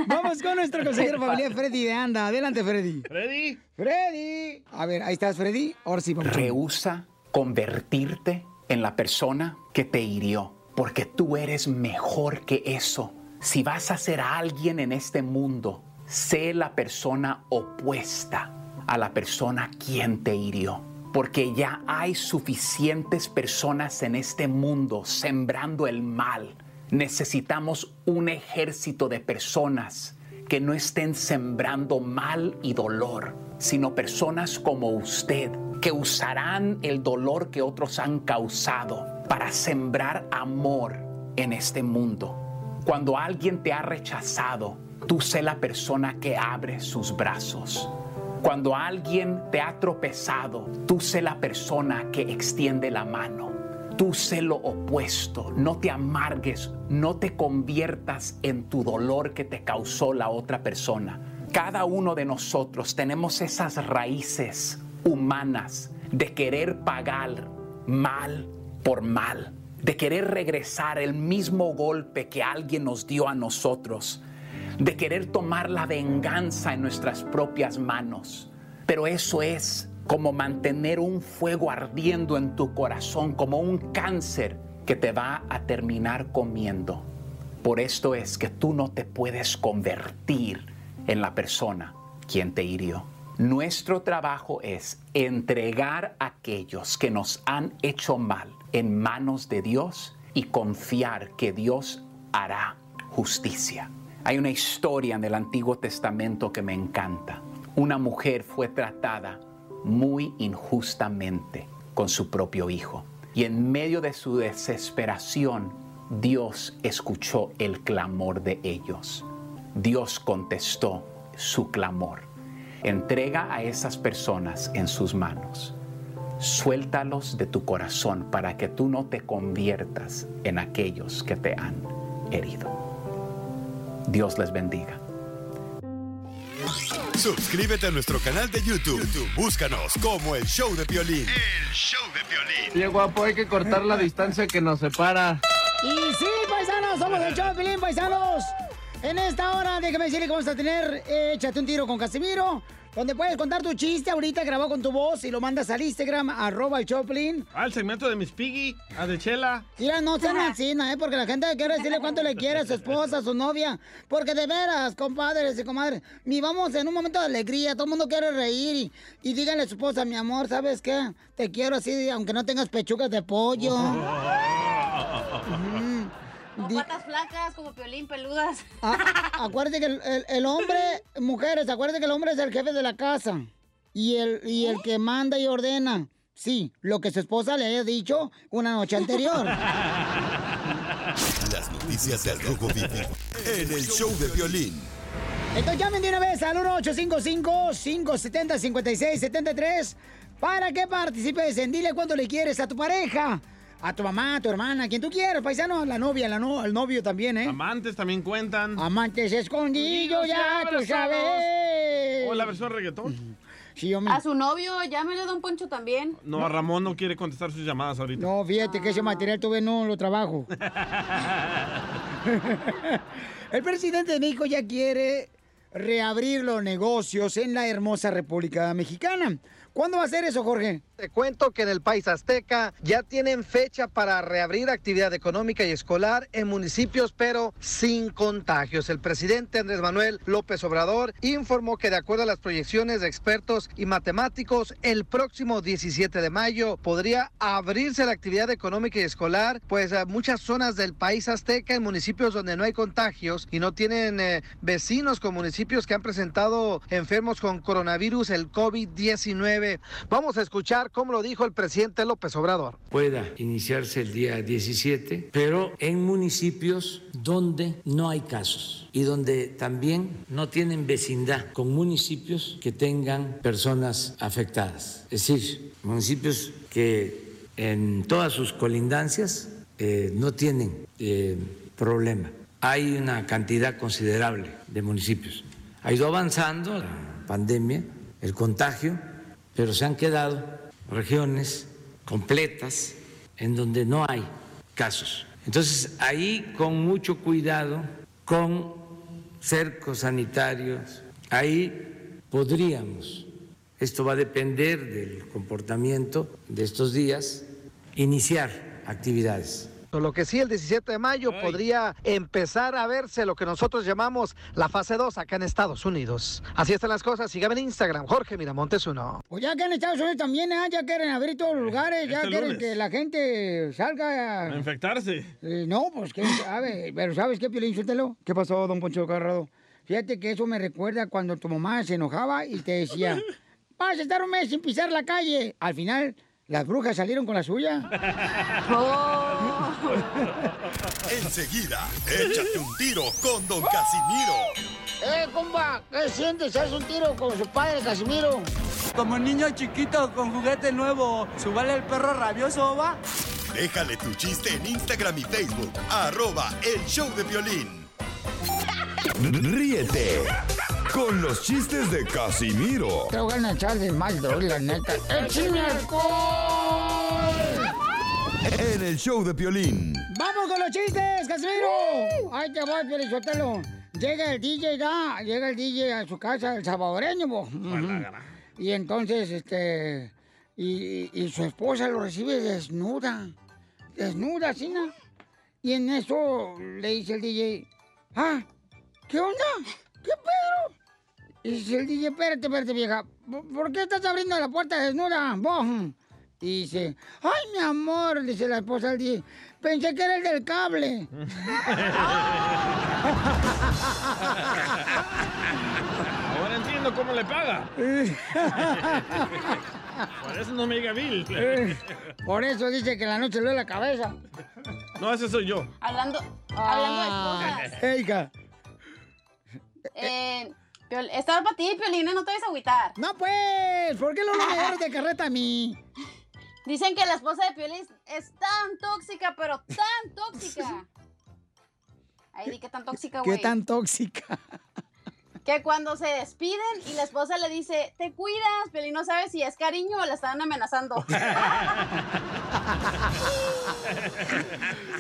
Vamos con nuestro consejero familiar Freddy de Anda. Adelante, Freddy. Freddy. Freddy. A ver, ahí estás, Freddy. Ahora sí, vamos. Rehúsa convertirte en la persona que te hirió, porque tú eres mejor que eso. Si vas a ser alguien en este mundo, sé la persona opuesta a la persona quien te hirió. Porque ya hay suficientes personas en este mundo sembrando el mal. Necesitamos un ejército de personas que no estén sembrando mal y dolor, sino personas como usted que usarán el dolor que otros han causado para sembrar amor en este mundo. Cuando alguien te ha rechazado, tú sé la persona que abre sus brazos. Cuando alguien te ha tropezado, tú sé la persona que extiende la mano. Tú sé lo opuesto, no te amargues, no te conviertas en tu dolor que te causó la otra persona. Cada uno de nosotros tenemos esas raíces humanas de querer pagar mal por mal, de querer regresar el mismo golpe que alguien nos dio a nosotros, de querer tomar la venganza en nuestras propias manos. Pero eso es como mantener un fuego ardiendo en tu corazón, como un cáncer que te va a terminar comiendo. Por esto es que tú no te puedes convertir en la persona quien te hirió. Nuestro trabajo es entregar a aquellos que nos han hecho mal en manos de Dios y confiar que Dios hará justicia. Hay una historia en el Antiguo Testamento que me encanta. Una mujer fue tratada muy injustamente con su propio hijo. Y en medio de su desesperación, Dios escuchó el clamor de ellos. Dios contestó su clamor. Entrega a esas personas en sus manos. Suéltalos de tu corazón para que tú no te conviertas en aquellos que te han herido. Dios les bendiga. Suscríbete a nuestro canal de YouTube. YouTube, Búscanos como el Show de Piolín. El Show de Piolín. Oye, guapo, hay que cortar la distancia que nos separa. Y sí, paisanos, somos el show de Pilín, paisanos. En esta hora, déjame decirle que vamos a tener eh, Échate un tiro con Casimiro, donde puedes contar tu chiste ahorita grabado con tu voz y lo mandas al Instagram, arroba el Choplin. Ah, el segmento de Miss Piggy, a de Chela. Mira, no sean así. ¿eh? Porque la gente quiere decirle cuánto le quiere a su esposa, a su novia. Porque de veras, compadres y comadres, vivamos en un momento de alegría, todo el mundo quiere reír y, y díganle a su esposa, mi amor, ¿sabes qué? Te quiero así, aunque no tengas pechugas de pollo. Di- patas flacas como piolín peludas. Ah, acuérdate que el, el- el hombre, mujeres, acuérdate que el hombre es el jefe de la casa. Y el, y el que manda y ordena. Sí, lo que su esposa le haya dicho una noche anterior. Las noticias del Rojo Vivo en el Show de Piolín. Entonces llamen de una vez al 1-855-570-5673 para que participes en Dile cuánto le quieres a tu pareja, a tu mamá, a tu hermana, a quien tú quieras, paisano, la novia, la no, el novio también, ¿eh? Amantes también cuentan. Amantes escondidos, ya tú sabes. O la versión reggaetón. Sí, hombre. A su novio, llámele a Don Poncho también. No, Ramón no quiere contestar sus llamadas ahorita. No, fíjate que ese material todavía no lo trabajo. El presidente de México ya quiere reabrir los negocios en la hermosa República Mexicana. ¿Cuándo va a ser eso, Jorge? Te cuento que en el país azteca ya tienen fecha para reabrir actividad económica y escolar en municipios, pero sin contagios. El presidente Andrés Manuel López Obrador informó que de acuerdo a las proyecciones de expertos y matemáticos, el próximo 17 de mayo podría abrirse la actividad económica y escolar, pues a muchas zonas del país azteca, en municipios donde no hay contagios y no tienen eh, vecinos con municipios que han presentado enfermos con coronavirus, el COVID-19. Vamos a escuchar escuchar cómo lo dijo el presidente López Obrador. pueda iniciarse el día 17, pero en municipios donde no hay casos y donde también no tienen vecindad con municipios que tengan personas afectadas. Es decir, municipios que en todas sus colindancias eh, no tienen eh, problema. Hay una cantidad considerable de municipios. Ha ido avanzando la pandemia, el contagio, pero se han quedado regiones completas en donde no hay casos. Entonces, ahí con mucho cuidado, con cercos sanitarios, ahí podríamos, esto va a depender del comportamiento de estos días, iniciar actividades. Lo que sí, el 17 de mayo podría empezar a verse lo que nosotros llamamos la fase 2 acá en Estados Unidos. Así están las cosas. Síganme en Instagram, Jorge Miramontes uno. Pues ya que en Estados Unidos también ¿eh? ya quieren abrir todos los lugares, ya Este quieren lunes. que la gente salga. A infectarse. Eh, no, pues quién sabe. Pero ¿sabes qué, Piolín? Suéltalo. ¿Qué pasó, don Poncho Carrado? Fíjate que eso me recuerda cuando tu mamá se enojaba y te decía, vas a estar un mes sin pisar la calle. Al final, las brujas salieron con la suya. Enseguida, échate un tiro con Don Casimiro. ¡Eh, compa! ¿Qué sientes? ¿Haz un tiro con su padre, Casimiro? Como niño chiquito con juguete nuevo, ¿subale el perro rabioso, va? Déjale tu chiste en Instagram y Facebook, arroba el show de violín. Ríete con los chistes de Casimiro Te voy a echar de mal, la neta. ¡Échame en el show de violín. ¡Vamos con los chistes, Casimiro! ¡Ahí te voy, Pielichotelo! Llega el DJ, ya, llega el DJ a su casa, el salvadoreño, bo. Ujú. Y entonces, este, y, y su esposa lo recibe desnuda, desnuda, ¿sí, no? Y en eso le dice el DJ, ah, ¿qué onda? ¿Qué pedo? Y dice el DJ, espérate, espérate, vieja, ¿por qué estás abriendo la puerta desnuda, vos? Y dice, ay, mi amor, dice la esposa del DJ, pensé que era el del cable. Ahora entiendo cómo le paga. Por eso no me diga Bill. Por eso dice que la noche le duele la cabeza. No, ese soy yo. Hablando, hablando de esposas. Eica. Eh, Piol- estaba para ti, Piolina, no te vayas a agüitar. No, pues, ¿por qué no me agarras de carreta a mí? Dicen que la esposa de Piolín es tan tóxica, pero tan tóxica. Ay, di que tan tóxica, ¿Qué güey. tan tóxica? Que cuando se despiden y la esposa le dice, te cuidas, Piolín no sabe si es cariño o la están amenazando.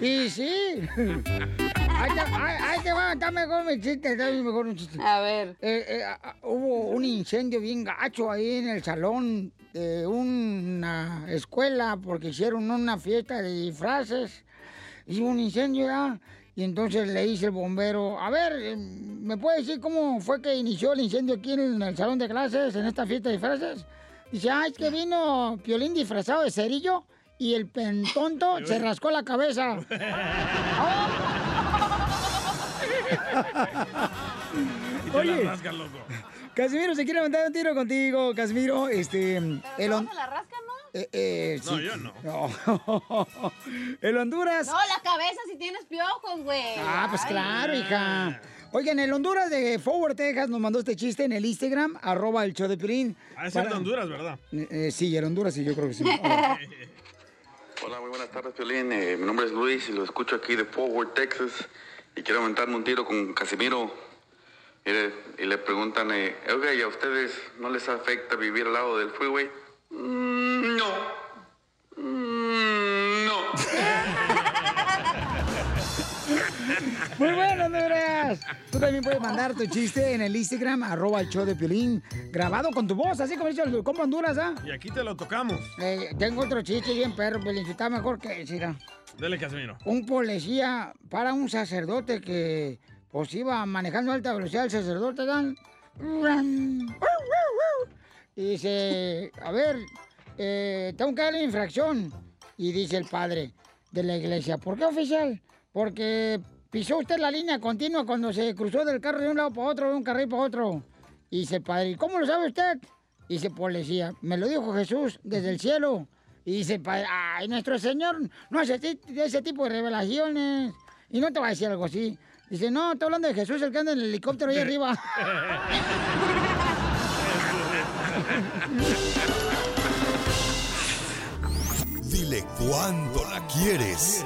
Y sí. Ahí te, va, está mejor mi chiste, está mejor un chiste. A ver. hubo un incendio bien gacho ahí en el salón de una escuela porque hicieron una fiesta de disfraces. Y hubo un incendio ya. Y entonces le dice el bombero, a ver, eh, ¿me puede decir cómo fue que inició el incendio aquí en el salón de clases, en esta fiesta de disfraces? Dice, ah, es que vino Piolín disfrazado de cerillo y el pentonto se rascó la cabeza. Oye, rasca, loco. Casimiro se quiere aventar un tiro contigo, Casimiro. Este, el, Hon- ¿Se la rasca, no? eh, eh, No, sí. yo no. No. el Honduras. No, la cabeza si tienes piojos, güey. Ah, pues Ay. claro, hija. Oigan, el Honduras de Forward, Texas, nos mandó este chiste en el Instagram, arroba el show de Piolín. Ah, es de Para- Honduras, ¿verdad? Eh, eh, sí, el Honduras, sí, yo creo que sí. Hola, muy buenas tardes, Piolín. Eh, mi nombre es Luis y lo escucho aquí de Forward, Texas. Y quiero aventarme un tiro con Casimiro. Mire, y le preguntan, eh, oiga, ¿y a ustedes no les afecta vivir al lado del freeway? "Mm, no. Mm, Muy bueno, Honduras. Tú también puedes mandar tu chiste en el Instagram, arroba el show de Piolín, grabado con tu voz, así como dice el compa Honduras, ¿ah? Y aquí te lo tocamos. Eh, tengo otro chiste bien perro, Piolín, está mejor que. Dele, Casimiro. Un policía para un sacerdote que pues iba manejando a alta velocidad el sacerdote, Dan. Y dice, a ver, eh, tengo que darle infracción. Y dice el padre de la iglesia, ¿por qué oficial? Porque pisó usted la línea continua cuando se cruzó del carro de un lado para otro, de un carril para otro. Y dice padre, ¿y cómo lo sabe usted? Y dice, pues le decía, me lo dijo Jesús desde el cielo. Y dice, ay, nuestro Señor no hace ese tipo de revelaciones. Y no te va a decir algo así. Dice, no, estoy hablando de Jesús, el que anda en el helicóptero ahí arriba. Dile cuándo la quieres.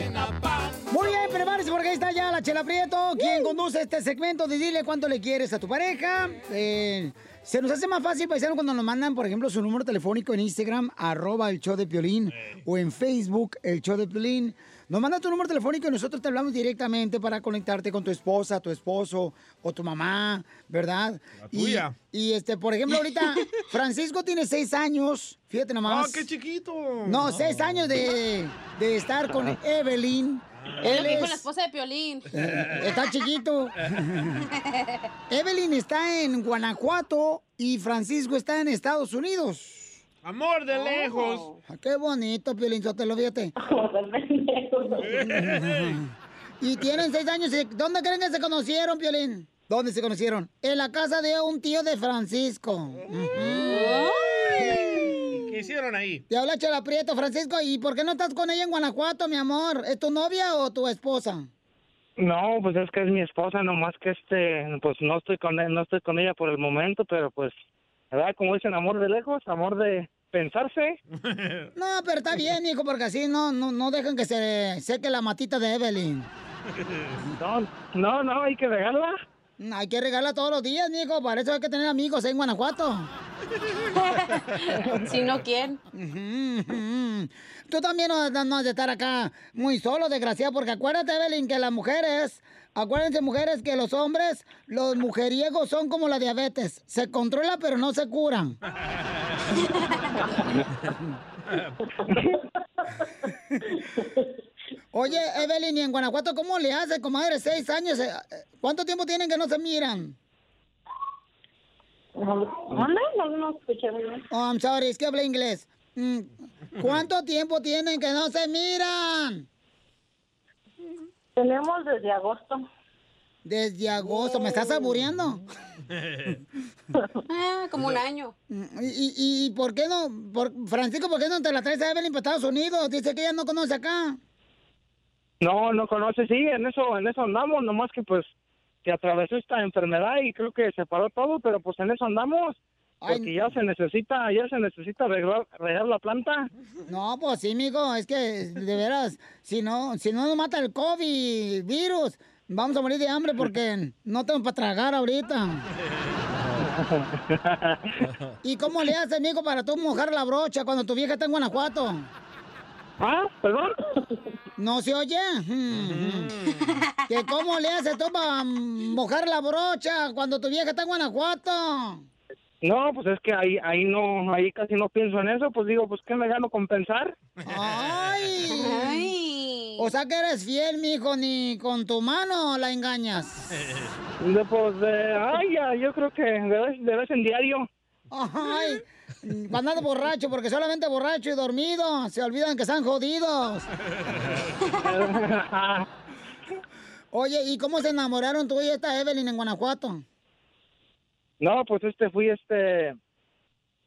está Chela Prieto, quien conduce este segmento de Dile cuánto le quieres a tu pareja. Eh, se nos hace más fácil, paisano, cuando nos mandan, por ejemplo, su número telefónico en Instagram, arroba el show de Piolín, o en Facebook, el show de Piolín. Nos manda tu número telefónico y nosotros te hablamos directamente para conectarte con tu esposa, tu esposo o tu mamá, ¿verdad? La tuya. Y, este, por ejemplo, ahorita Francisco tiene seis años, fíjate nomás. ¡Oh, qué chiquito! No, seis años de, de estar con Evelyn. Es Él lo que dijo la esposa de Piolín. está chiquito. Evelyn está en Guanajuato y Francisco está en Estados Unidos. Amor de lejos. Ah, Qué bonito, Piolín, te lo fíjate. y tienen seis años. ¿Dónde creen que se conocieron, Piolín? ¿Dónde se conocieron? En la casa de un tío de Francisco. ¿Qué hicieron ahí? Te habla Chela Prieto, Francisco. ¿Y por qué no estás con ella en Guanajuato, mi amor? ¿Es tu novia o tu esposa? No, pues es que es mi esposa, nomás que este, pues no estoy con él, no estoy con ella por el momento, pero pues, ¿verdad? Como dicen, amor de lejos, amor de pensarse. No, pero está bien, hijo, porque así no, no, no dejan que se seque la matita de Evelyn. No, no, no, hay que regarla. Hay que regalarla todos los días, mijo. Para eso hay que tener amigos en Guanajuato. Si no, ¿quién? Tú también no, no has de estar acá muy solo, desgraciado, porque acuérdate, Evelyn, que las mujeres, acuérdense, mujeres, que los hombres, los mujeriegos son como la diabetes. Se controla, pero no se curan. Oye, Evelyn, ¿y en Guanajuato cómo le hace, comadre? Seis años. ¿Cuánto tiempo tienen que no se miran? ¿Dónde? No, no escuché muy bien. Oh, I'm sorry, es que hablé inglés. Mm, ¿Cuánto tiempo tienen que no se miran? Tenemos desde agosto. Desde agosto, ¿me estás saboreando? Ah, como un año. ¿Y, y, y por qué no, por, Francisco, por qué no te la traes a Evelyn para Estados Unidos? Dice que ella no conoce acá. No, no conoce, sí, en eso, en eso andamos, nomás que pues que atravesó esta enfermedad y creo que se paró todo, pero pues en eso andamos. Porque ya se necesita, ya se necesita arreglar, arreglar la planta. No, pues sí, mijo, es que de veras, si no, si no nos mata el COVID virus, vamos a morir de hambre porque no tengo para tragar ahorita. ¿Y cómo le haces, mijo, para tú mojar la brocha cuando tu vieja está en Guanajuato? ¿Ah? ¿Perdón? ¿No se oye? Mm. ¿Que cómo le haces tú para mojar la brocha cuando tu vieja está en Guanajuato? No, pues es que ahí, ahí no, ahí casi no pienso en eso, pues digo, pues ¿qué me gano compensar? ¡Ay! O sea que eres fiel, mijo, ni con tu mano la engañas. De, pues, de, ay, ya, yo creo que de vez, de vez en diario. Ay, cuando andas borracho, porque solamente borracho y dormido se olvidan que están jodidos. Oye, ¿y cómo se enamoraron tú y esta Evelyn en Guanajuato? No, pues este fui este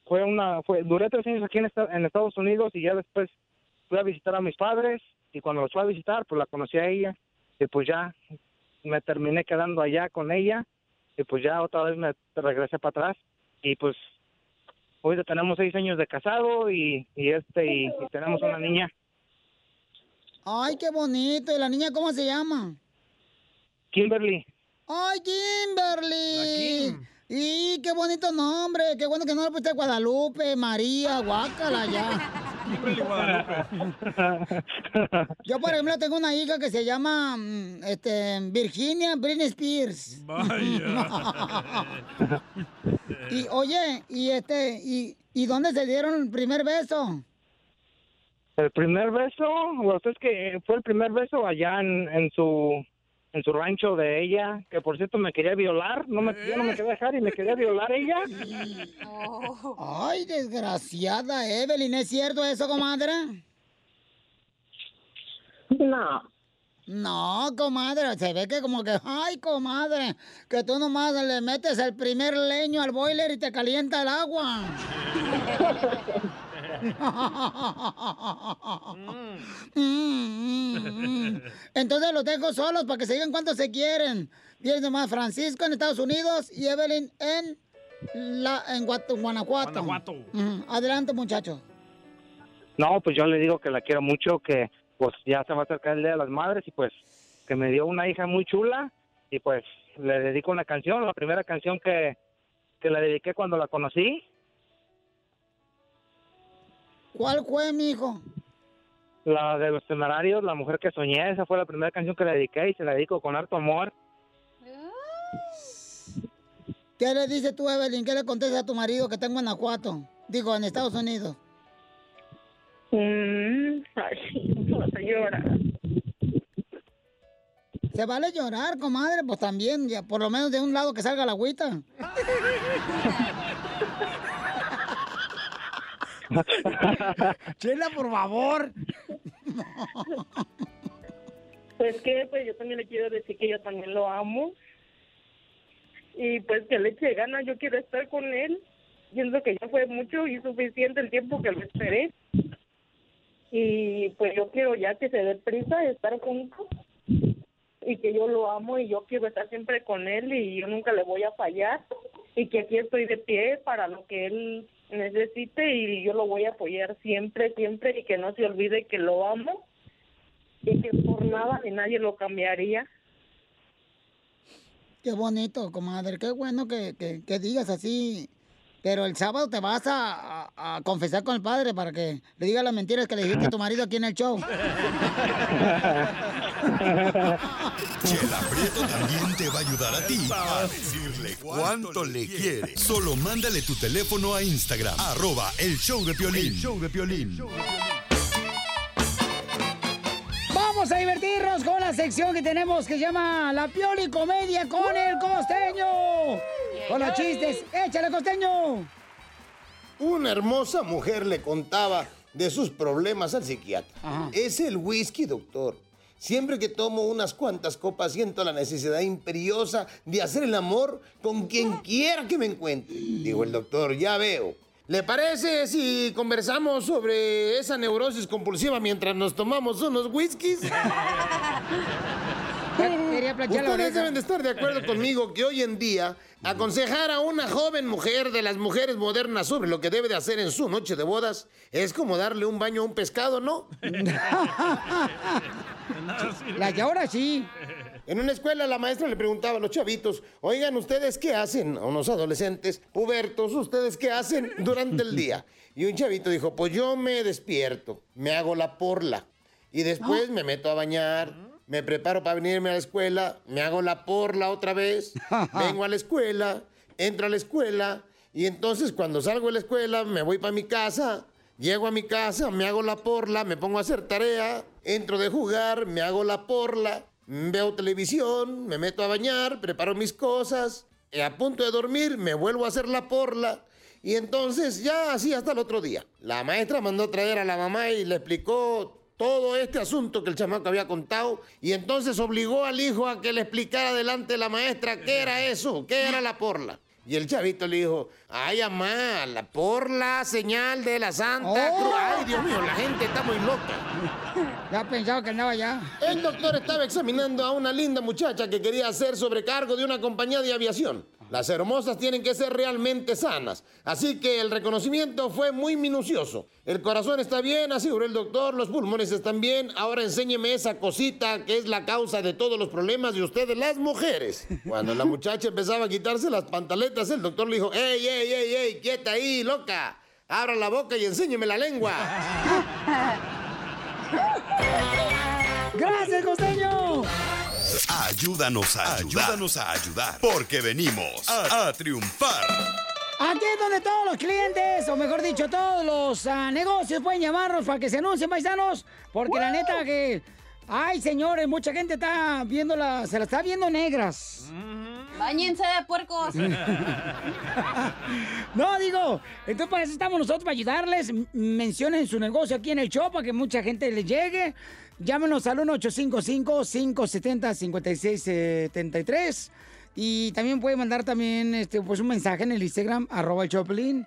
fue una fue duré tres años aquí en Estados Unidos y ya después fui a visitar a mis padres y cuando los fui a visitar pues la conocí a ella y pues ya me terminé quedando allá con ella y pues ya otra vez me regresé para atrás y pues hoy ya tenemos seis años de casado y, y este y, y tenemos una niña Ay, qué bonito. ¿Y la niña cómo se llama? Kimberly ¡Ay, Kimberly! ¡Y qué bonito nombre! ¡Qué bueno que no le pusiste Guadalupe, María, Guácala ya! Yo, por ejemplo, tengo una hija que se llama mm, este, Virginia Britney Spears. y oye, y este, y, ¿y dónde se dieron el primer beso? El primer beso, pues es que fue el primer beso allá en, en su en su rancho de ella, que por cierto me quería violar, no me, yo no me quería dejar y me quería violar ella. Ay, desgraciada Evelyn, ¿es cierto eso, comadre? No. No, comadre, se ve que como que, ay, comadre, que tú nomás le metes el primer leño al boiler y te calienta el agua. Mm. Entonces los dejo solos para que se digan cuánto se quieren. Vienes nomás Francisco en Estados Unidos y Evelyn en, la, en Guanajuato. Guanajuato. Ujú. Adelante, muchacho. No, pues yo le digo que la quiero mucho, que pues ya se va a acercar el Día de las Madres y pues que me dio una hija muy chula y pues le dedico una canción, la primera canción que, que le dediqué cuando la conocí. ¿Cuál fue, mijo? La de los temerarios, La mujer que soñé, esa fue la primera canción que le dediqué y se la dedico con harto amor. ¿Qué le dices tú, Evelyn? ¿Qué le contestas a tu marido que está en Guanajuato? Digo, en Estados Unidos. Mm, ay, llorar. Se vale llorar, comadre, pues también, ya por lo menos de un lado que salga la agüita. Chela, por favor. Pues que, pues yo también le quiero decir que yo también lo amo. Y pues que le eche ganas, yo quiero estar con él. Pienso que ya fue mucho y suficiente el tiempo que lo esperé. Y pues yo quiero ya que se dé prisa de estar juntos. Y que yo lo amo y yo quiero estar siempre con él y yo nunca le voy a fallar. Y que aquí estoy de pie para lo que él necesite y yo lo voy a apoyar siempre, siempre y que no se olvide que lo amo y que por nada ni nadie lo cambiaría. Qué bonito, comadre. Qué bueno que, que- que digas así. Pero el sábado te vas a, a- a confesar con el padre para que le diga las mentiras que le dijiste a tu marido aquí en el show. Chela Prieto también te va a ayudar a ti a decirle cuánto le quiere. Solo mándale tu teléfono a Instagram, arroba el show de Piolín. El show de Piolín. Vamos a divertirnos con la sección que tenemos que se llama La Pioli Comedia con el Costeño. Con los chistes. ¡Échale, Costeño! Una hermosa mujer le contaba de sus problemas al psiquiatra. Es el whisky, doctor. Siempre que tomo unas cuantas copas siento la necesidad imperiosa de hacer el amor con quien quiera que me encuentre. Dijo el doctor, ya veo. ¿Le parece si conversamos sobre esa neurosis compulsiva mientras nos tomamos unos whiskies? Quería planchar la Ustedes deben de estar de acuerdo conmigo que hoy en día aconsejar a una joven mujer de las mujeres modernas sobre lo que debe de hacer en su noche de bodas es como darle un baño a un pescado, ¿no? La de ahora sí. En una escuela la maestra le preguntaba a los chavitos, oigan, ¿ustedes qué hacen? A unos adolescentes, pubertos, ¿ustedes qué hacen durante el día? Y un chavito dijo, pues yo me despierto, me hago la porla y después me meto a bañar, me preparo para venirme a la escuela, me hago la porla otra vez, vengo a la escuela, entro a la escuela y entonces cuando salgo de la escuela me voy para mi casa, llego a mi casa, me hago la porla, me pongo a hacer tarea, entro de jugar, me hago la porla, veo televisión, me meto a bañar, preparo mis cosas, y a punto de dormir me vuelvo a hacer la porla. Y entonces ya así hasta el otro día. La maestra mandó traer a la mamá y le explicó todo este asunto que el chamaco había contado y entonces obligó al hijo a que le explicara delante de la maestra qué era eso, qué era la porla. Y el chavito le dijo, ay, mamá, la porla, señal de la Santa Oh. Cruz. Ay, Dios mío, la gente está muy loca. Ya pensaba que andaba ya. El doctor estaba examinando a una linda muchacha que quería ser sobrecargo de una compañía de aviación. Las hermosas tienen que ser realmente sanas, así que el reconocimiento fue muy minucioso. El corazón está bien, aseguró el doctor, los pulmones están bien. Ahora enséñeme esa cosita que es la causa de todos los problemas de ustedes, las mujeres. Cuando la muchacha empezaba a quitarse las pantaletas, el doctor le dijo, ¡Ey, ey, ey, ey, quieta ahí, loca! Abra la boca y enséñeme la lengua. ¡Gracias, Costeño! Ayúdanos a ayudar. Ayúdanos a ayudar. Porque venimos a, a triunfar. Aquí es donde todos los clientes, o mejor dicho, todos los ah, negocios pueden llamarnos para que se anuncien, paisanos. Porque la neta que Ay, señores, mucha gente está viéndola, se la está viendo negras. Báñense de puercos. No, digo, entonces para eso estamos nosotros, para ayudarles. Mencionen su negocio aquí en el show para que mucha gente les llegue. Llámenos al 1-855-570-5673. Y también pueden mandar también este, pues un mensaje en el Instagram, arroba el Choplin,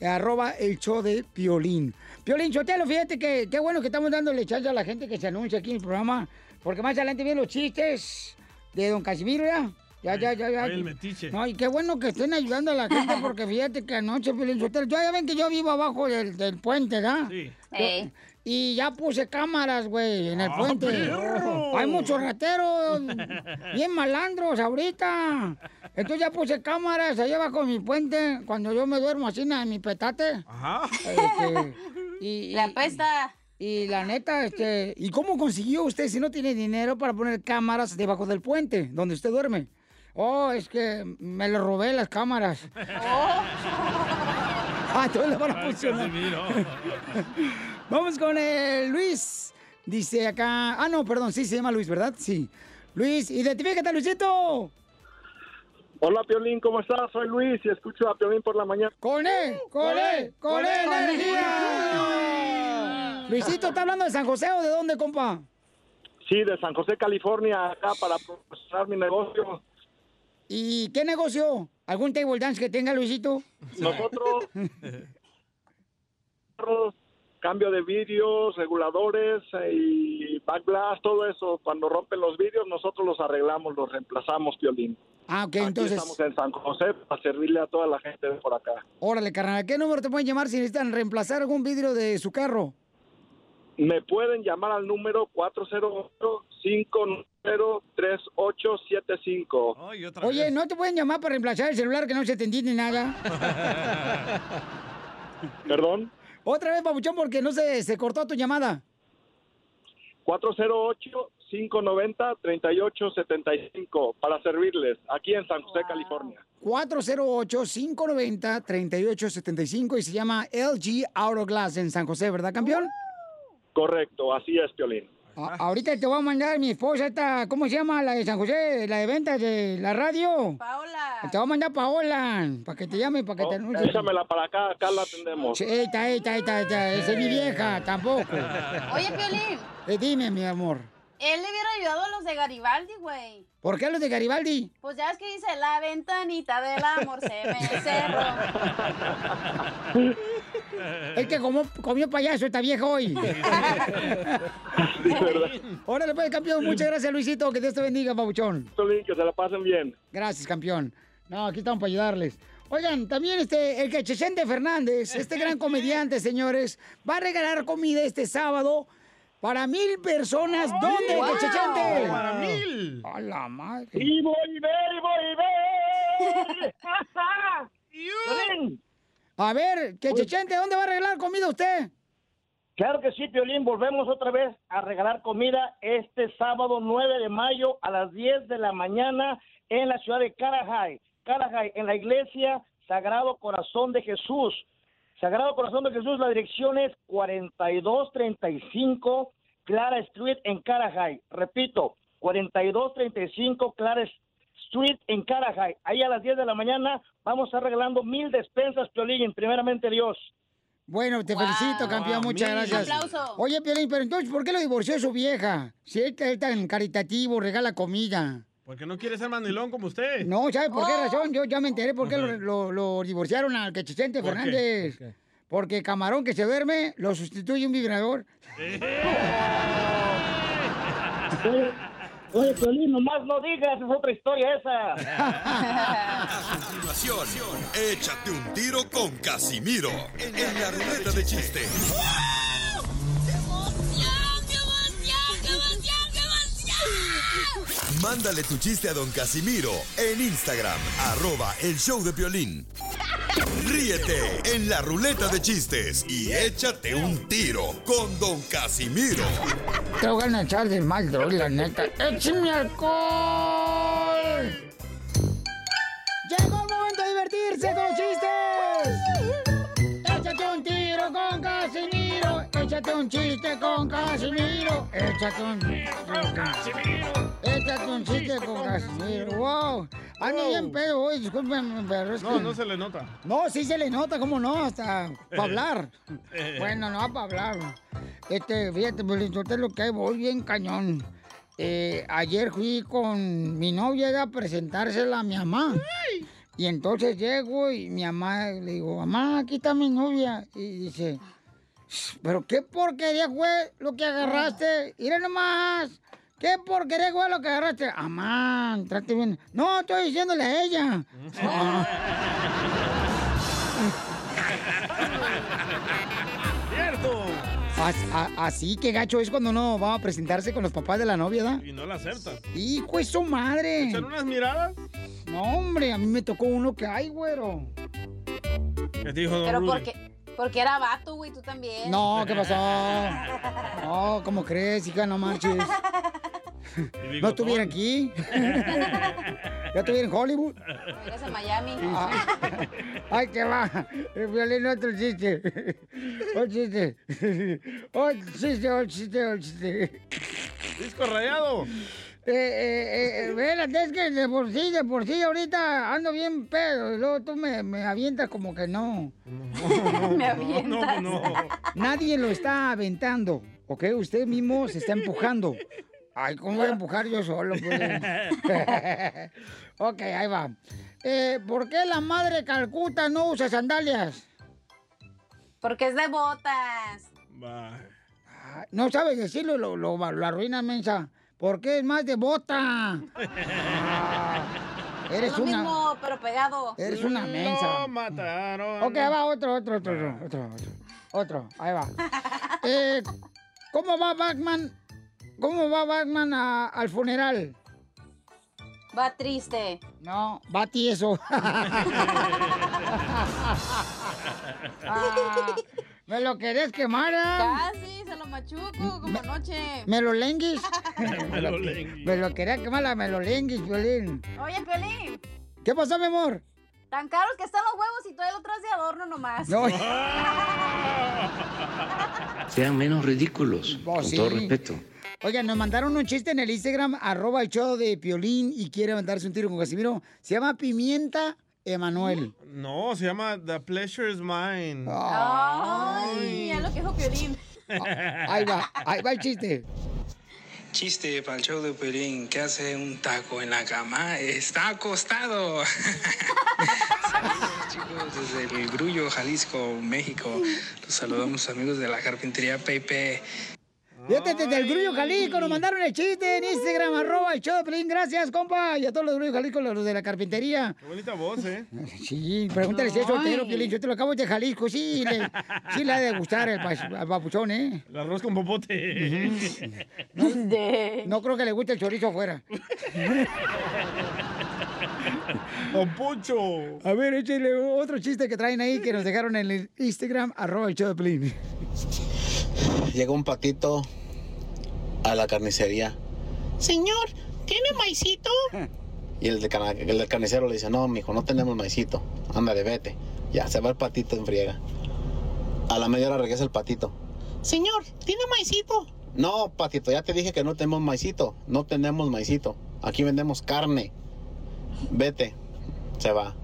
arroba el show de Piolín. Piolín, Chotelo, fíjate que qué bueno que estamos dándole chance a la gente que se anuncia aquí en el programa, porque más adelante vienen los chistes de don Casimiro, ¿ya? Ya, ya, ya, ya. El metiche. No, y qué bueno que estén ayudando a la gente, porque fíjate que anoche, Piolín Sotelo, ya ven que yo vivo abajo del, del puente, ¿verdad? Sí. Y ya puse cámaras, güey, en el ¡Ah, puente. perro! Hay muchos rateros, bien malandros ahorita. Entonces ya puse cámaras allá abajo de mi puente, cuando yo me duermo así en mi petate. Ajá. Este, y, La pesta. Y la neta, este, ¿y cómo consiguió usted si no tiene dinero para poner cámaras debajo del puente donde usted duerme? Oh, es que me lo robé las cámaras. Ah, entonces le van a funcionar. Vamos con el Luis. Dice acá. Ah, no, perdón, sí se llama Luis, ¿verdad? Sí. Luis, identifícate, Luisito. Hola, Piolín, ¿cómo estás? Soy Luis y escucho a Piolín por la mañana. ¡Con él! ¡Con él! ¡Con él, energía! Luisito, ¿está hablando de San José o de dónde, compa? Sí, de San José, California, acá para promocionar mi negocio. ¿Y qué negocio? ¿Algún table dance que tenga, Luisito? Nosotros, cambio de vídeos, reguladores eh, y backblast, todo eso. Cuando rompen los vídeos, nosotros los arreglamos, los reemplazamos, Piolín. Ah, ok, Aquí entonces. estamos en San José para servirle a toda la gente de por acá. Órale, carnal. ¿A qué número te pueden llamar si necesitan reemplazar algún vidrio de su carro? Me pueden llamar al número 408-590-3875. Oye, ¿no te pueden llamar para reemplazar el celular que no se te entiende nada? Perdón, Otra vez, papuchón, porque no se, se cortó tu llamada. 408-590-3875 para servirles aquí en San José, California. 408-590-3875 y se llama LG Auto Glass en San José, ¿verdad, campeón? Correcto, así es, Piolín. A- ahorita te voy a mandar mi esposa, esta, ¿cómo se llama? La de San José, la de ventas de la radio. Paola. Te voy a mandar Paola, para que te llame, para que te anuncie. Oh, Échamela para acá, acá la atendemos. Sí, Esta, esta, esta, esta, esa es mi vieja, tampoco. Oye, Piolín, Eh, dime, mi amor, él le hubiera ayudado a los de Garibaldi, güey. ¿Por qué los de Garibaldi? Pues ya es que dice, la ventanita del amor se me cerró. Es que como, comió payaso esta vieja hoy. Órale, pues, campeón. Muchas gracias, Luisito. Que Dios te bendiga, pabuchón. Que se la pasen bien. Gracias, campeón. No, aquí estamos para ayudarles. Oigan, también este, el Cachechente Fernández, este gran comediante, señores, va a regalar comida este sábado para mil personas. ¿Dónde, wow! Para mil. A la madre. Y voy, ve, y voy, ve. Piolín, A ver, Cachechente, ¿dónde va a regalar comida usted? Claro que sí, Piolín. Volvemos otra vez a regalar comida este sábado 9 de mayo a las 10 de la mañana en la ciudad de Carajay. Carajay, en la iglesia Sagrado Corazón de Jesús. Sagrado Corazón de Jesús, la dirección es 4235 Clara Street en Carajay. Repito, 4235 Clara Street en Carajay. Ahí a las 10 de la mañana vamos a estar regalando mil despensas, Piolín, primeramente Dios. Bueno, te felicito, campeón, Wow, muchas mil. gracias. Aplauso. Oye, Piolín, pero entonces, ¿por qué lo divorció su vieja? Si él es tan caritativo, regala comida. Porque no quiere ser mandilón como usted. No, ¿sabe por qué razón? Yo ya me enteré por qué lo, lo- lo divorciaron al Cachechente ¿Por qué? Fernández. Porque camarón que se duerme lo sustituye un vibrador. Oye, oye, Piolín, nomás no digas, es otra historia esa. A continuación, échate un tiro con Casimiro en la ruleta de chiste. Mándale tu chiste a don Casimiro en Instagram, arroba el show de violín. Ríete en la ruleta de chistes y échate un tiro con don Casimiro. Te voy a echar de mal, droga, la neta. ¡Échame alcohol! ¡Llegó el momento de divertirse con los chistes! ¡Échate un chiste con Casimiro. Échate un chiste con Casimiro. Échate un chiste con Casimiro. Wow. Ando bien pedo hoy, discúlpenme, pero es No, que... no se le nota. No, sí se le nota, ¿cómo no? Hasta para hablar. bueno, no para hablar. Este, fíjate, pues lo que hay, voy bien cañón. Eh, ayer fui con mi novia a presentársela a mi mamá. Y entonces llego y mi mamá le digo, mamá, aquí está mi novia. Y dice, pero qué porquería fue lo que agarraste. Mira nomás. ¿Qué porquería fue lo que agarraste? Amán, trate bien. No, estoy diciéndole a ella. ¡Cierto! Así que gacho es cuando uno va a presentarse con los papás de la novia, ¿da? Y no la aceptas. Hijo de su madre. ¿Echar unas miradas? No, hombre, a mí me tocó uno que hay, güero. ¿Qué te dijo Don Pero Rudy? porque, porque era vato, güey, tú también. No, ¿qué pasó? No, ¿cómo crees, hija? No marches. No estuviera aquí. Ya estuviera en Hollywood. Eres en Miami. Ah. Ay, que va. El violín, otro chiste. Otro chiste. Otro chiste, otro chiste, otro chiste. Disco rayado. Eh, eh, eh, espérate, es que de por sí, de por sí, ahorita ando bien pedo. Y luego tú me, me avientas como que no. Me avientas. No, no. Nadie lo está aventando, ¿ok? Usted mismo se está empujando. Ay, ¿cómo voy a empujar yo solo? pues? ok, ahí va. Eh, ¿Por qué la madre Calcuta no usa sandalias? Porque es de botas. No sabes decirlo, lo, lo, lo arruina, mensa. ¿Por qué es más de bota? Ah, eres es lo una... mismo, pero pegado. Eres una mensa. Lo mataron. Ok, va otro, otro, otro, otro, otro, otro. Otro, ahí va. Eh, ¿Cómo va Batman? ¿Cómo va Batman a- al funeral? Va triste. No, va tieso. Ah, ¿Me lo querés quemar? ah? Casi, se lo machuco como anoche. ¿Me lo lenguis? Me lo lenguis. Me lo quería quemar la me lo lenguis, Violín. Oye, Piolín, ¿Qué pasó, mi amor? tan caros que están los huevos y todavía lo traes de adorno nomás. No. Sean menos ridículos, Oh, con sí. todo respeto. Oigan, nos mandaron un chiste en el Instagram, arroba el show de Piolín y quiere mandarse un tiro con Casimiro. Se llama Pimienta Emanuel. No, se llama The Pleasure is Mine. Ay, es lo que dijo Piolín. Ahí va, ahí va el chiste. Chiste para el show de Pelín. ¿Qué hace un taco en la cama? Está acostado. Saludos, chicos, desde el Grullo, Jalisco, México. Los saludamos, amigos de la carpintería Pepe. Fíjate, desde el Grullo Jalisco nos mandaron el chiste en Instagram, arroba el show de. Gracias, compa. Y a todos los Grullo Jalisco, los de la carpintería. Qué bonita voz, ¿eh? Sí, pregúntale si es soltero, Ay. Piolín. Yo te lo acabo de Jalisco. Sí, le, sí le ha de gustar el, al papuchón, ¿eh? El arroz con popote. No, no creo que le guste el chorizo afuera. Don Poncho. A ver, échale otro chiste que traen ahí que nos dejaron en el Instagram, arroba el show de. Llega un patito a la carnicería Señor, ¿tiene maicito? y el, carnicero le dice, no, mijo, no tenemos maicito. Ándale, vete. Ya, se va el patito en friega. A la media hora regresa el patito. Señor, ¿tiene maicito? No, patito, ya te dije que no tenemos maicito. No tenemos maicito. Aquí vendemos carne. Vete. Se va.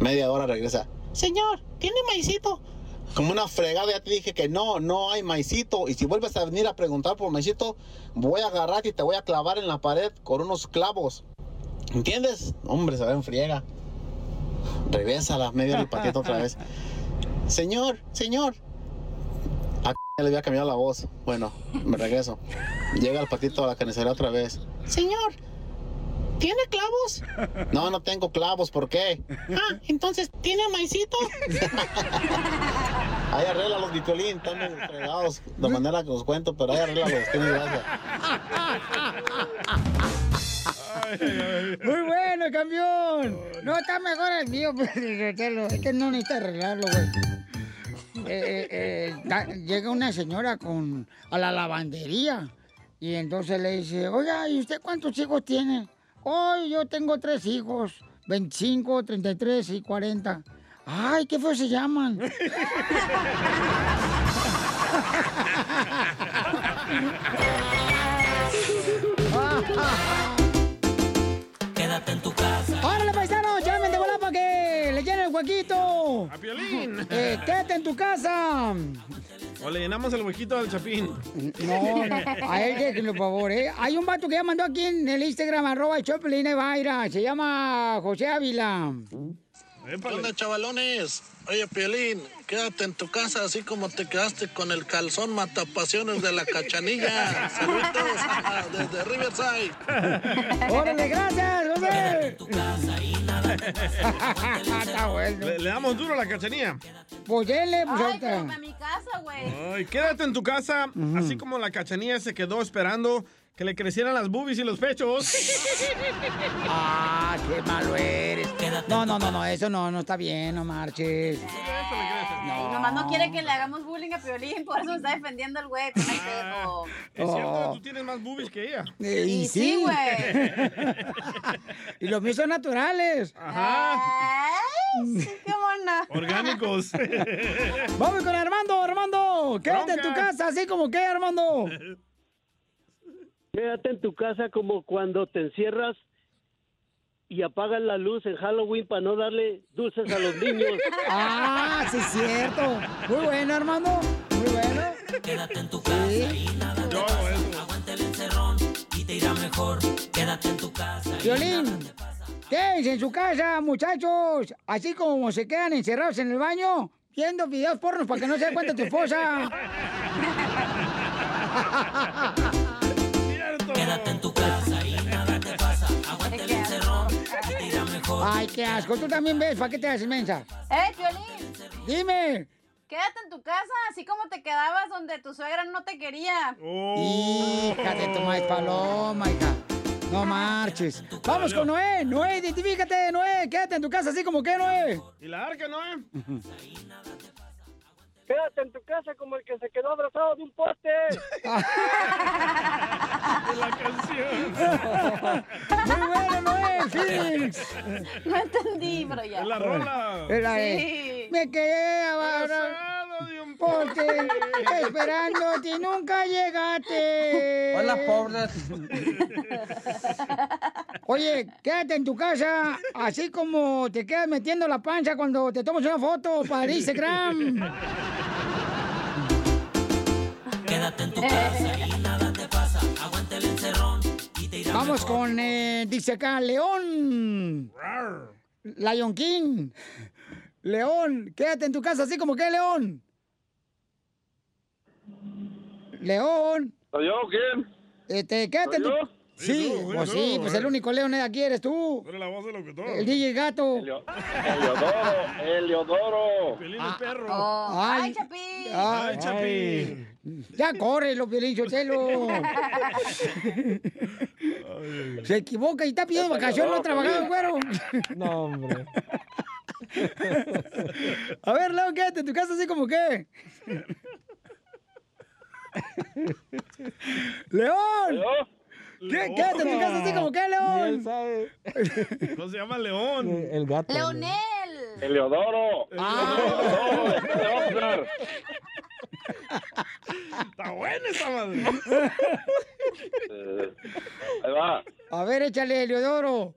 Media hora regresa. Señor, ¿tiene maicito? Como una fregada, ya te dije que no, no hay maicito. Y si vuelves a venir a preguntar por maicito, voy a agarrarte y te voy a clavar en la pared con unos clavos. ¿Entiendes? Hombre, se va en friega. Regresa a la media del patito otra vez. Señor, señor. A le había cambiado la voz. Bueno, me regreso. Llega el patito a la carnicería otra vez. Señor, ¿tiene clavos? No, no tengo clavos, ¿por qué? Ah, entonces, ¿tiene maicito? Ahí arregla los Violín, están fregados de manera que os cuento, pero ahí arregla los tiene gracia. Muy bueno, campeón. No, está mejor el mío, Sotelo. Es que no necesita arreglarlo, güey. Eh, eh, eh, da- llega una señora con a la lavandería y entonces le dice, oiga, ¿y usted cuántos hijos tiene? Hoy yo tengo tres hijos, 25, 33 y 40. Ay, qué feo se llaman. Quédate en tu casa. ¡Órale, paisanos! Huequito! ¡A Piolín! Eh, ¡Quédate en tu casa! O le llenamos el huequito al Chapín. No, no, a él déjenlo, por favor, ¿eh? Hay un vato que ya mandó aquí en el Instagram, arroba Choplin, ahí va, mira, se llama José Ávila. ¿Qué onda, chavalones? Oye, Piolín, quédate en tu casa así como te quedaste con el calzón matapasiones de la cachanilla. Saludos desde Riverside. ¡Órale, gracias, José! Está bueno. Le, le damos duro a la cachanilla. Pues dele, pues Ay, ahorita. mi casa, güey. Ay, quédate en tu casa, así como la cachanilla se quedó esperando que le crecieran las boobies y los pechos. Ah, qué malo eres. No, no, no, no, eso no, no está bien, no marches. Y nomás no quiere que le hagamos bullying a Piolín, por eso me está defendiendo el güey. pedo. Es cierto, Oh. tú tienes más boobies que ella. Eh, y Y sí, sí. güey. y los míos son naturales. Ajá. Ay, sí, qué mona. Orgánicos. Vamos con Armando, Armando. Quédate en tu casa, así como que, Armando. Quédate en tu casa como cuando te encierras y apagas la luz en Halloween para no darle dulces a los niños. Ah, sí es cierto. Muy bueno, Armando. Muy bueno. Quédate en tu casa y nada te pasa. Aguanta el encerrón y te irá mejor. Quédate en tu casa. y Violín, nada te pasa. quédense en su casa, muchachos. Así como se quedan encerrados en el baño, viendo videos pornos para que no se dé cuenta tu esposa. Ay, qué asco. Tú también ves, ¿para qué te haces mensa? ¡Eh, Piolín! Dime. Quédate en tu casa, así como te quedabas donde tu suegra no te quería. Hija de tu maíz paloma, hija. No marches. Vamos con Noé. Noé, identifícate, Noé. Quédate en tu casa así como que, Noé. ¿Y la arca, no? Quédate en tu casa como el que se quedó abrazado de un poste. la canción. Muy bueno, Noé, Phoenix. No entendí, pero ya. La rola. Era, Sí. eh, Me quedé abrazado de un poste esperándote y nunca llegaste. Hola, pobres. Oye, quédate en tu casa, así como te quedas metiendo la pancha cuando te tomas una foto para Instagram. Quédate en tu casa y nada te pasa. Aguanta el encerrón y te irá Vamos mejor. con, eh, dice acá, León. Lion King. León, quédate en tu casa, así como que, León. León. ¿Soy yo quién? Este, quédate. ¿Soy yo? Sí, Sí, tú, pues tú, sí, pues eh. el único León de aquí eres tú. Eres la voz del locutor. El DJ Gato. Eleodoro, Eleodoro. Pelín el perro. Ay, ¡Ay, Chapín! Ay, Chapín. Ya corre, lo Piolín Sotelo. Se equivoca y está pidiendo vacaciones, no ha trabajado, güero. No, hombre. A ver, León, quédate en tu casa así como que. ¡León! ¿Qué? En tu casa así como que, Ni León. él sabe. No se llama León. El gato. ¡Leonel! Eleodoro. Ah. Eleodoro, ¿de qué te hablar? Está buena esa madre. Eh, Ahí va. A ver, échale, Leodoro.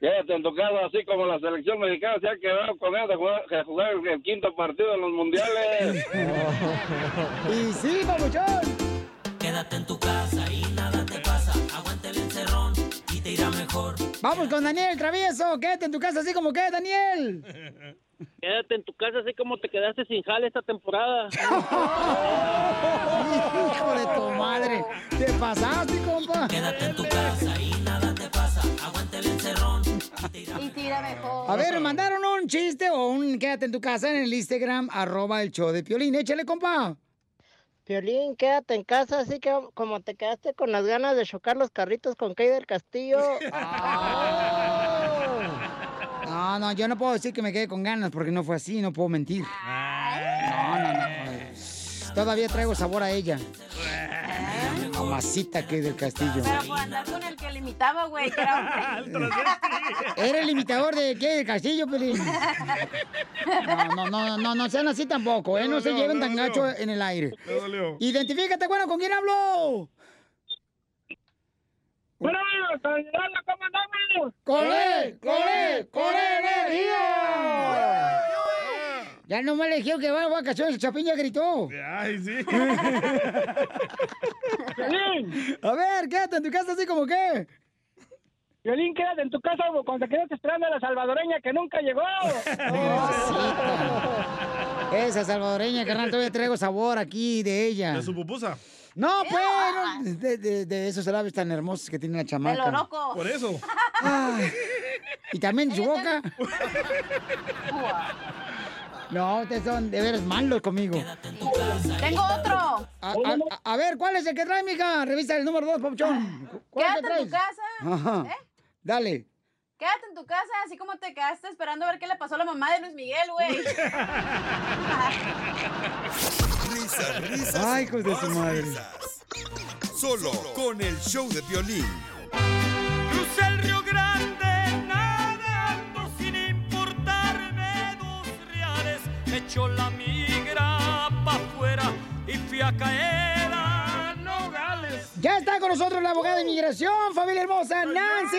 Quédate en tu casa, así como la selección mexicana se ha quedado con él de jugar, de jugar el quinto partido en los mundiales. Y sí, papuchón. Quédate en tu casa y nada te pasa. Aguanta el encerrón y te irá mejor. Vamos con Daniel Travieso. Quédate en tu casa así como que, Daniel. Quédate en tu casa así como te quedaste sin jale esta temporada. Hijo de tu madre. Te pasaste, compa. Quédate en tu casa y y tira mejor. A ver, mandaron un chiste o un quédate en tu casa en el Instagram, arroba el show de Piolín. Échale, compa. Piolín, quédate en casa, así que como te quedaste con las ganas de chocar los carritos con Kay del Castillo. No, no, yo no puedo decir que me quedé con ganas porque no fue así, no puedo mentir. No, no, no. Todavía traigo sabor a ella. Mamacita que del castillo. Pero por andar con el que limitaba, güey, que era hombre. Era el imitador de qué del castillo, Pelín. No, no, no, no, no sean así tampoco, ¿eh? No se lleven tan gacho en el aire. Identifícate, bueno, ¿con quién hablo? Bueno, ¿cómo andamos? ¡Con él! ¡Con él! ¡Con él, energía! Ya no me dijeron que va a vacaciones, el Chapín ya gritó. Ay, sí. A ver, quédate en tu casa así como que. Violín, quédate en tu casa cuando te quedaste esperando a la salvadoreña que nunca llegó. Esa salvadoreña, carnal, todavía traigo sabor aquí de ella. De su pupusa. No, pues, no, de, de, de esos labios tan hermosos que tiene la chamaca. El oroco. Por eso. Ay, y también su boca. No, ustedes son de veras malos conmigo. Tengo otro. A, a- a ver, ¿cuál es el que trae, mija? Revisa el número dos, Papuchón. ¿Cuál es el que Quédate en tu casa. Ajá. ¿Eh? Dale. Quédate en tu casa, así como te quedaste esperando a ver qué le pasó a la mamá de Luis Miguel, güey. Risas, risas. Ay, hijos de su madre. risas. Solo con el show de violín. Crucé el Río Grande echó la migra pa' afuera y fui a caer. Ya está con nosotros la abogada de inmigración, familia hermosa, Nancy.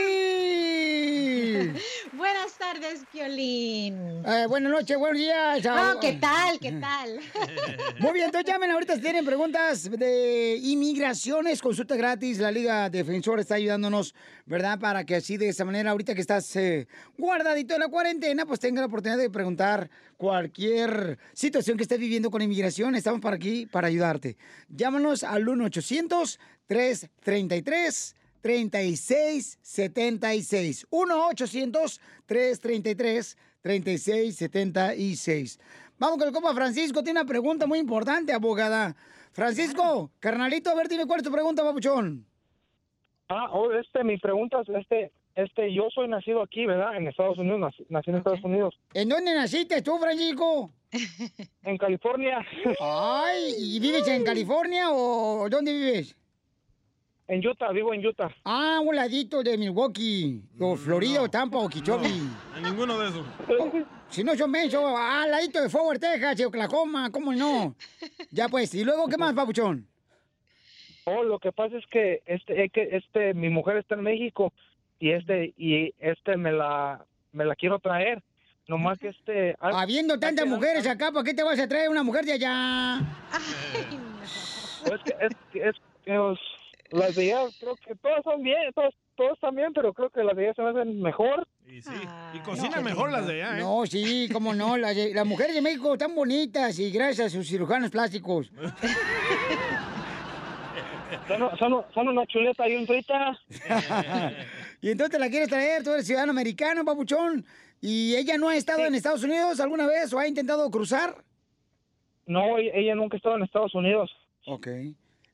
Buenas tardes, Piolín. Eh, buenas noches, buenos días. Oh, ¿qué tal? ¿Qué tal? Muy bien, entonces llamen ahorita si tienen preguntas de inmigraciones, consulta gratis. La Liga Defensor está ayudándonos, ¿verdad? Para que así de esa manera, ahorita que estás eh, guardadito en la cuarentena, pues tenga la oportunidad de preguntar cualquier situación que estés viviendo con inmigración. Estamos para aquí para ayudarte. Llámanos al 1-800-333. 3676 1-800-333-3676 Vamos con el compa Francisco, tiene una pregunta muy importante, abogada. Francisco, carnalito, a ver, dime cuál es tu pregunta, papuchón. Ah, oh, este, mi pregunta es, este, este, yo soy nacido aquí, ¿verdad? En Estados Unidos, nací, nací en Estados Unidos. ¿En dónde naciste tú, Francisco? En California. Ay, ¿y vives en California o dónde vives? En Utah, vivo en Utah. Ah, un ladito de Milwaukee, o Florida, o Tampa, o Kichobi. En ninguno de esos. Si no son menso, ah, al ladito de Forward, Texas, y Oklahoma, ¿cómo no? Ya pues, ¿y luego qué más, papuchón? Oh, lo que pasa es que este, es que este, mi mujer está en México y este, y este me la, me la quiero traer. Nomás que este. Habiendo tantas mujeres acá, ¿para qué te vas a traer una mujer de allá? Es que, es, que- es pues, las de allá, creo que todas son bien, todas, todas están bien, pero creo que las de allá se me hacen mejor. Y sí. Y cocinan mejor las de allá, ¿eh? No, sí, cómo no. Las, de- las mujeres de México están bonitas y gracias a sus cirujanos plásticos. Son, son, son una chuleta y un frita. y entonces te la quieres traer, tú eres ciudadano americano, papuchón. ¿Y ella no ha estado en Estados Unidos alguna vez o ha intentado cruzar? No, ella ella nunca ha estado en Estados Unidos. Ok.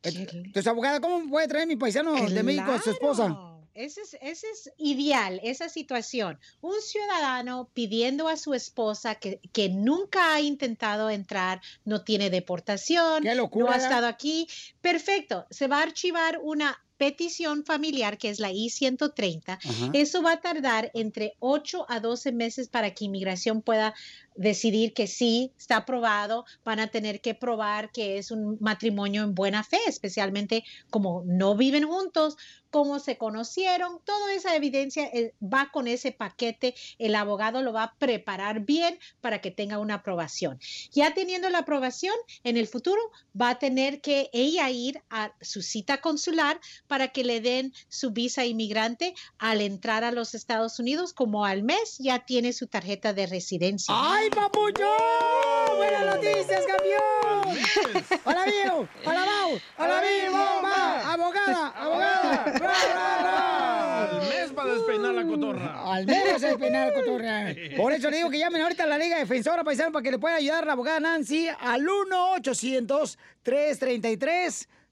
Entonces, abogada, ¿cómo puede traer mi paisano de México a su esposa? Ese es, ese es ideal, esa situación. Un ciudadano pidiendo a su esposa que, que nunca ha intentado entrar, no tiene deportación, no locura! ha estado aquí. Perfecto, se va a archivar una petición familiar que es la I-130. Ajá. Eso va a tardar entre 8 a 12 meses para que inmigración pueda decidir que sí está aprobado. Van a tener que probar que es un matrimonio en buena fe, especialmente como no viven juntos, cómo se conocieron. Toda esa evidencia eh, va con ese paquete. El abogado lo va a preparar bien para que tenga una aprobación. Ya teniendo la aprobación, en el futuro va a tener que ella ir a su cita consular para que le den su visa inmigrante al entrar a los Estados Unidos, como al mes ya tiene su tarjeta de residencia. ¡Ay, papuchón! ¡Buenas noticias, campeón! ¡Hola, Vivo! ¡Hola, Mau! ¡Hola, Vivo! bomba! ¡Abogada! ¡Abogada! ¡Ra, ra, ra! Al mes para despeinar la cotorra. Al menos se despeinar la cotorra. Por eso le digo que llamen ahorita a la Liga Defensora Paisano para que le pueda ayudar la abogada Nancy al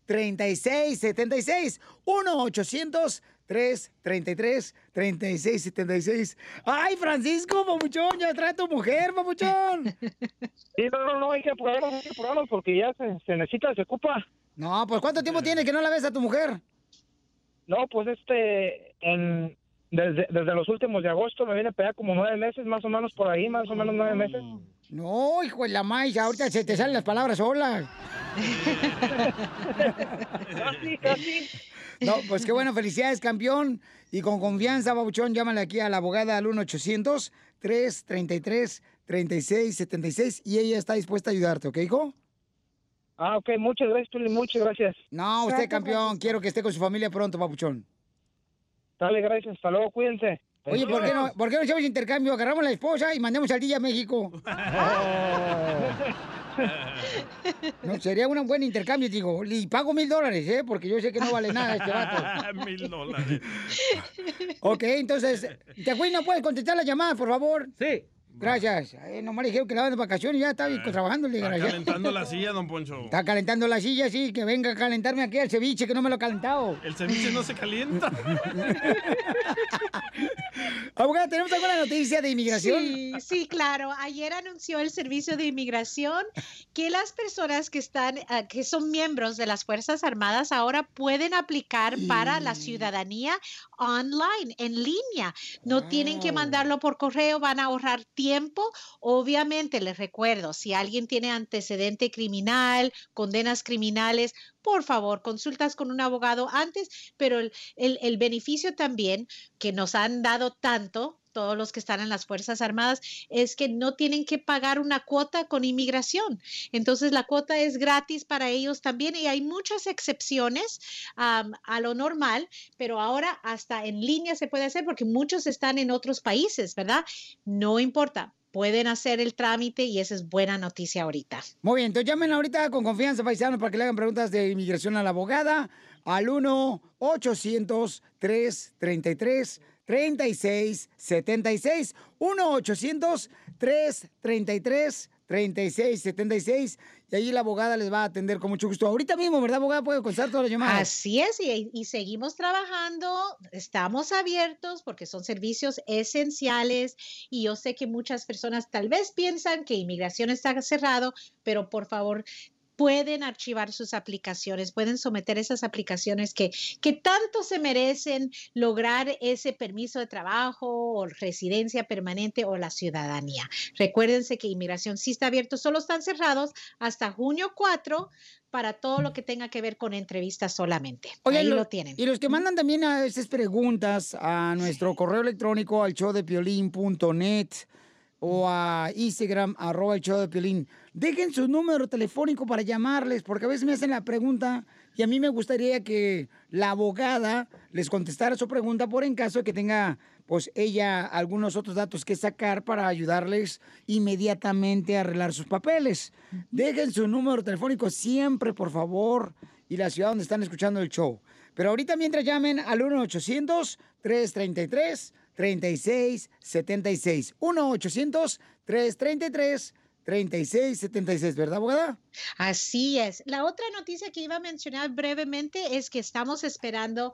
1-800-333-3676. 1-800-333-3676. ¡Ay, Francisco, papuchón! ¡Ya trae a tu mujer, papuchón! Sí, no, no, no, hay que apurarnos, hay que apurarnos porque ya se, se necesita, se ocupa. No, pues ¿cuánto tiempo tiene que no la ves a tu mujer? No, pues este, en, desde, desde los últimos de agosto me viene a pegar como nueve meses, más o menos por ahí, más o menos nueve meses. No, hijo de la maíz, ahorita se te salen las palabras solas. Casi, casi. No, pues qué bueno, felicidades, campeón. Y con confianza, Babuchón, llámale aquí a la abogada al 1-800-333-3676 y ella está dispuesta a ayudarte, ¿ok, hijo? Ah, ok, muchas gracias, Tuli, muchas gracias. No, usted, campeón, quiero que esté con su familia pronto, Papuchón. Dale, gracias, hasta luego, cuídense. Oye, ¿por qué no, por qué no hacemos intercambio? Agarramos la esposa y mandamos al día a México. No, sería un buen intercambio, digo. Y pago mil dólares, ¿eh? Porque yo sé que no vale nada este vato. Mil dólares. Ok, entonces, Tecuín, ¿no puedes contestar la llamada, por favor? Sí. Gracias. Eh, nomás le dijeron que la van de vacaciones y ya está trabajando. Está calentando la silla, don Poncho. Está calentando la silla, sí, que venga a calentarme aquí el ceviche, que no me lo ha calentado. El ceviche no se calienta. Abogada, ¿tenemos alguna noticia de inmigración? Sí, sí, claro. Ayer anunció el Servicio de Inmigración que las personas que están, ah, que son miembros de las Fuerzas Armadas ahora pueden aplicar para la ciudadanía online, en línea. No tienen que mandarlo por correo, van a ahorrar tiempo. Obviamente, les recuerdo, si alguien tiene antecedente criminal, condenas criminales, por favor, consultas con un abogado antes, pero el- el beneficio también que nos han dado tanto todos los que están en las Fuerzas Armadas, es que no tienen que pagar una cuota con inmigración. Entonces, la cuota es gratis para ellos también y hay muchas excepciones a lo normal, pero ahora hasta en línea se puede hacer porque muchos están en otros países, ¿verdad? No importa, pueden hacer el trámite y esa es buena noticia ahorita. Muy bien, entonces llamen ahorita con confianza, paisanos, para que le hagan preguntas de inmigración a la abogada al 1-800-333-3676. 1-800-333-3676. Y ahí la abogada les va a atender con mucho gusto. Ahorita mismo, ¿verdad, abogada? Puede contestar todas las llamadas. Así es, y, y seguimos trabajando, estamos abiertos porque son servicios esenciales y yo sé que muchas personas tal vez piensan que inmigración está cerrado, pero por favor pueden archivar sus aplicaciones, pueden someter esas aplicaciones que, que tanto se merecen lograr ese permiso de trabajo o residencia permanente o la ciudadanía. Recuérdense que inmigración sí está abierto, solo están cerrados hasta junio 4 para todo lo que tenga que ver con entrevistas solamente. Oye, Ahí lo- lo tienen. Y los que mandan también a veces preguntas a nuestro correo electrónico al showdepiolín.net o a Instagram, arroba el show de Piolín. Dejen su número telefónico para llamarles, porque a veces me hacen la pregunta y a mí me gustaría que la abogada les contestara su pregunta por en caso de que tenga, pues ella, algunos otros datos que sacar para ayudarles inmediatamente a arreglar sus papeles. Dejen su número telefónico siempre, por favor, y la ciudad donde están escuchando el show. Pero ahorita mientras llamen al 1-800-333-3676. 1-800-333-3676, ¿verdad, abogada? Así es. La otra noticia que iba a mencionar brevemente es que estamos esperando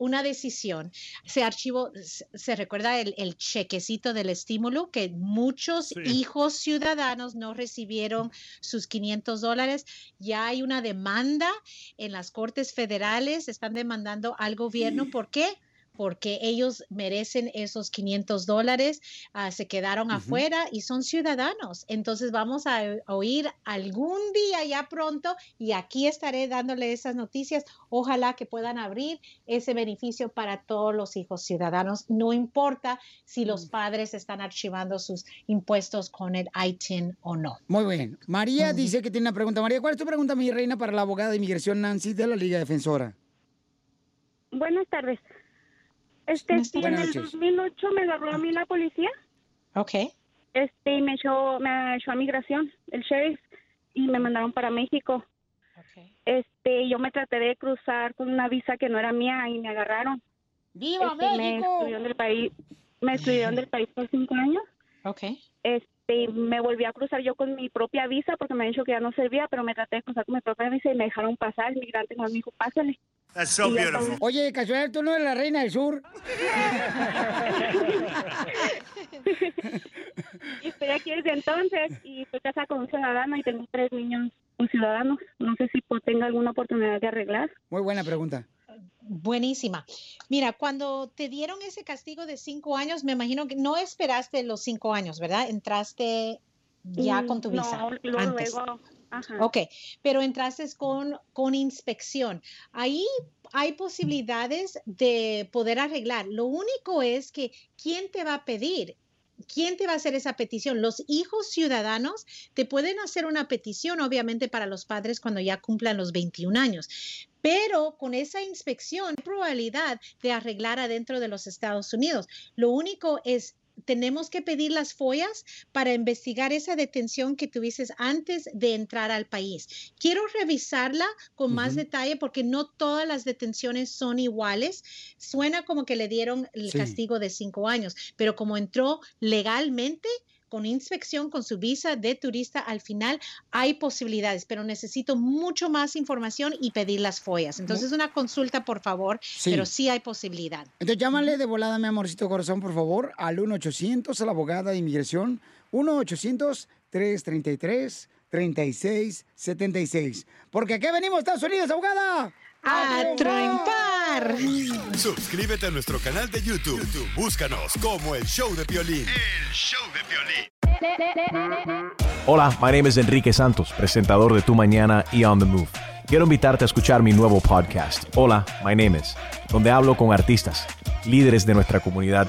una decisión. Se archivó, se- recuerda el, el chequecito del estímulo que muchos hijos ciudadanos no recibieron sus 500 dólares. Ya hay una demanda en las cortes federales, están demandando al gobierno. ¿Por qué? Porque ellos merecen esos 500 dólares, ah, se quedaron afuera y son ciudadanos. Entonces vamos a o- oír algún día ya pronto y aquí estaré dándole esas noticias. Ojalá que puedan abrir ese beneficio para todos los hijos ciudadanos, no importa si los padres están archivando sus impuestos con el ITIN o no. Muy bien. María dice que tiene una pregunta. María, ¿cuál es tu pregunta, mi reina, para la abogada de inmigración Nancy de la Liga Defensora? Buenas tardes. Este, sí, en el noches. 2008 me agarró a mí la policía. Ok. Este, y me echó, me echó a migración, el sheriff, y me mandaron para México. Este, yo me traté de cruzar con una visa que no era mía y me agarraron. ¡Viva Este, Me México! excluyeron del país, me excluyeron del país por cinco años. Ok. Este, y me volví a cruzar yo con mi propia visa porque me han dicho que ya no servía, pero me traté de cruzar con mi propia visa y me dejaron pasar. El migrante me dijo, pásale. That's so beautiful. Oye, casual, tú no eres la reina del sur. y estoy aquí desde entonces y estoy casada con un ciudadano y tengo tres niños o ciudadanos. No sé si po- tenga alguna oportunidad de arreglar. Muy buena pregunta. Buenísima. Mira, cuando te dieron ese castigo de cinco años, me imagino que no esperaste los cinco años, ¿verdad? Entraste ya con tu visa No, luego, antes. luego, ajá. Ok, pero entraste con, con inspección. Ahí hay posibilidades de poder arreglar. Lo único es que, ¿quién te va a pedir? ¿Quién te va a hacer esa petición? Los hijos ciudadanos te pueden hacer una petición, obviamente, para los padres cuando ya cumplan los 21 años. Pero con esa inspección, probabilidad de arreglar adentro de los Estados Unidos. Lo único es tenemos que pedir las follas para investigar esa detención que tuviste antes de entrar al país. Quiero revisarla con más detalle porque no todas las detenciones son iguales. Suena como que le dieron el Sí. castigo de cinco años, pero como entró legalmente, con inspección, con su visa de turista, al final hay posibilidades, pero necesito mucho más información y pedir las follas. Entonces, una consulta, por favor, Sí. pero sí hay posibilidad. Entonces llámale de volada, mi amorcito corazón, por favor, al 1-800 a la abogada de inmigración, 1-800-333-3676. Porque aquí venimos, Estados Unidos, abogada. ¡A triunfar! Suscríbete a nuestro canal de YouTube. YouTube, Búscanos como El Show de Piolín. El Show de Piolín. Hola, my name is Enrique Santos, presentador de Tu Mañana y On the Move. Quiero invitarte a escuchar mi nuevo podcast, Hola, my name is, donde hablo con artistas, líderes de nuestra comunidad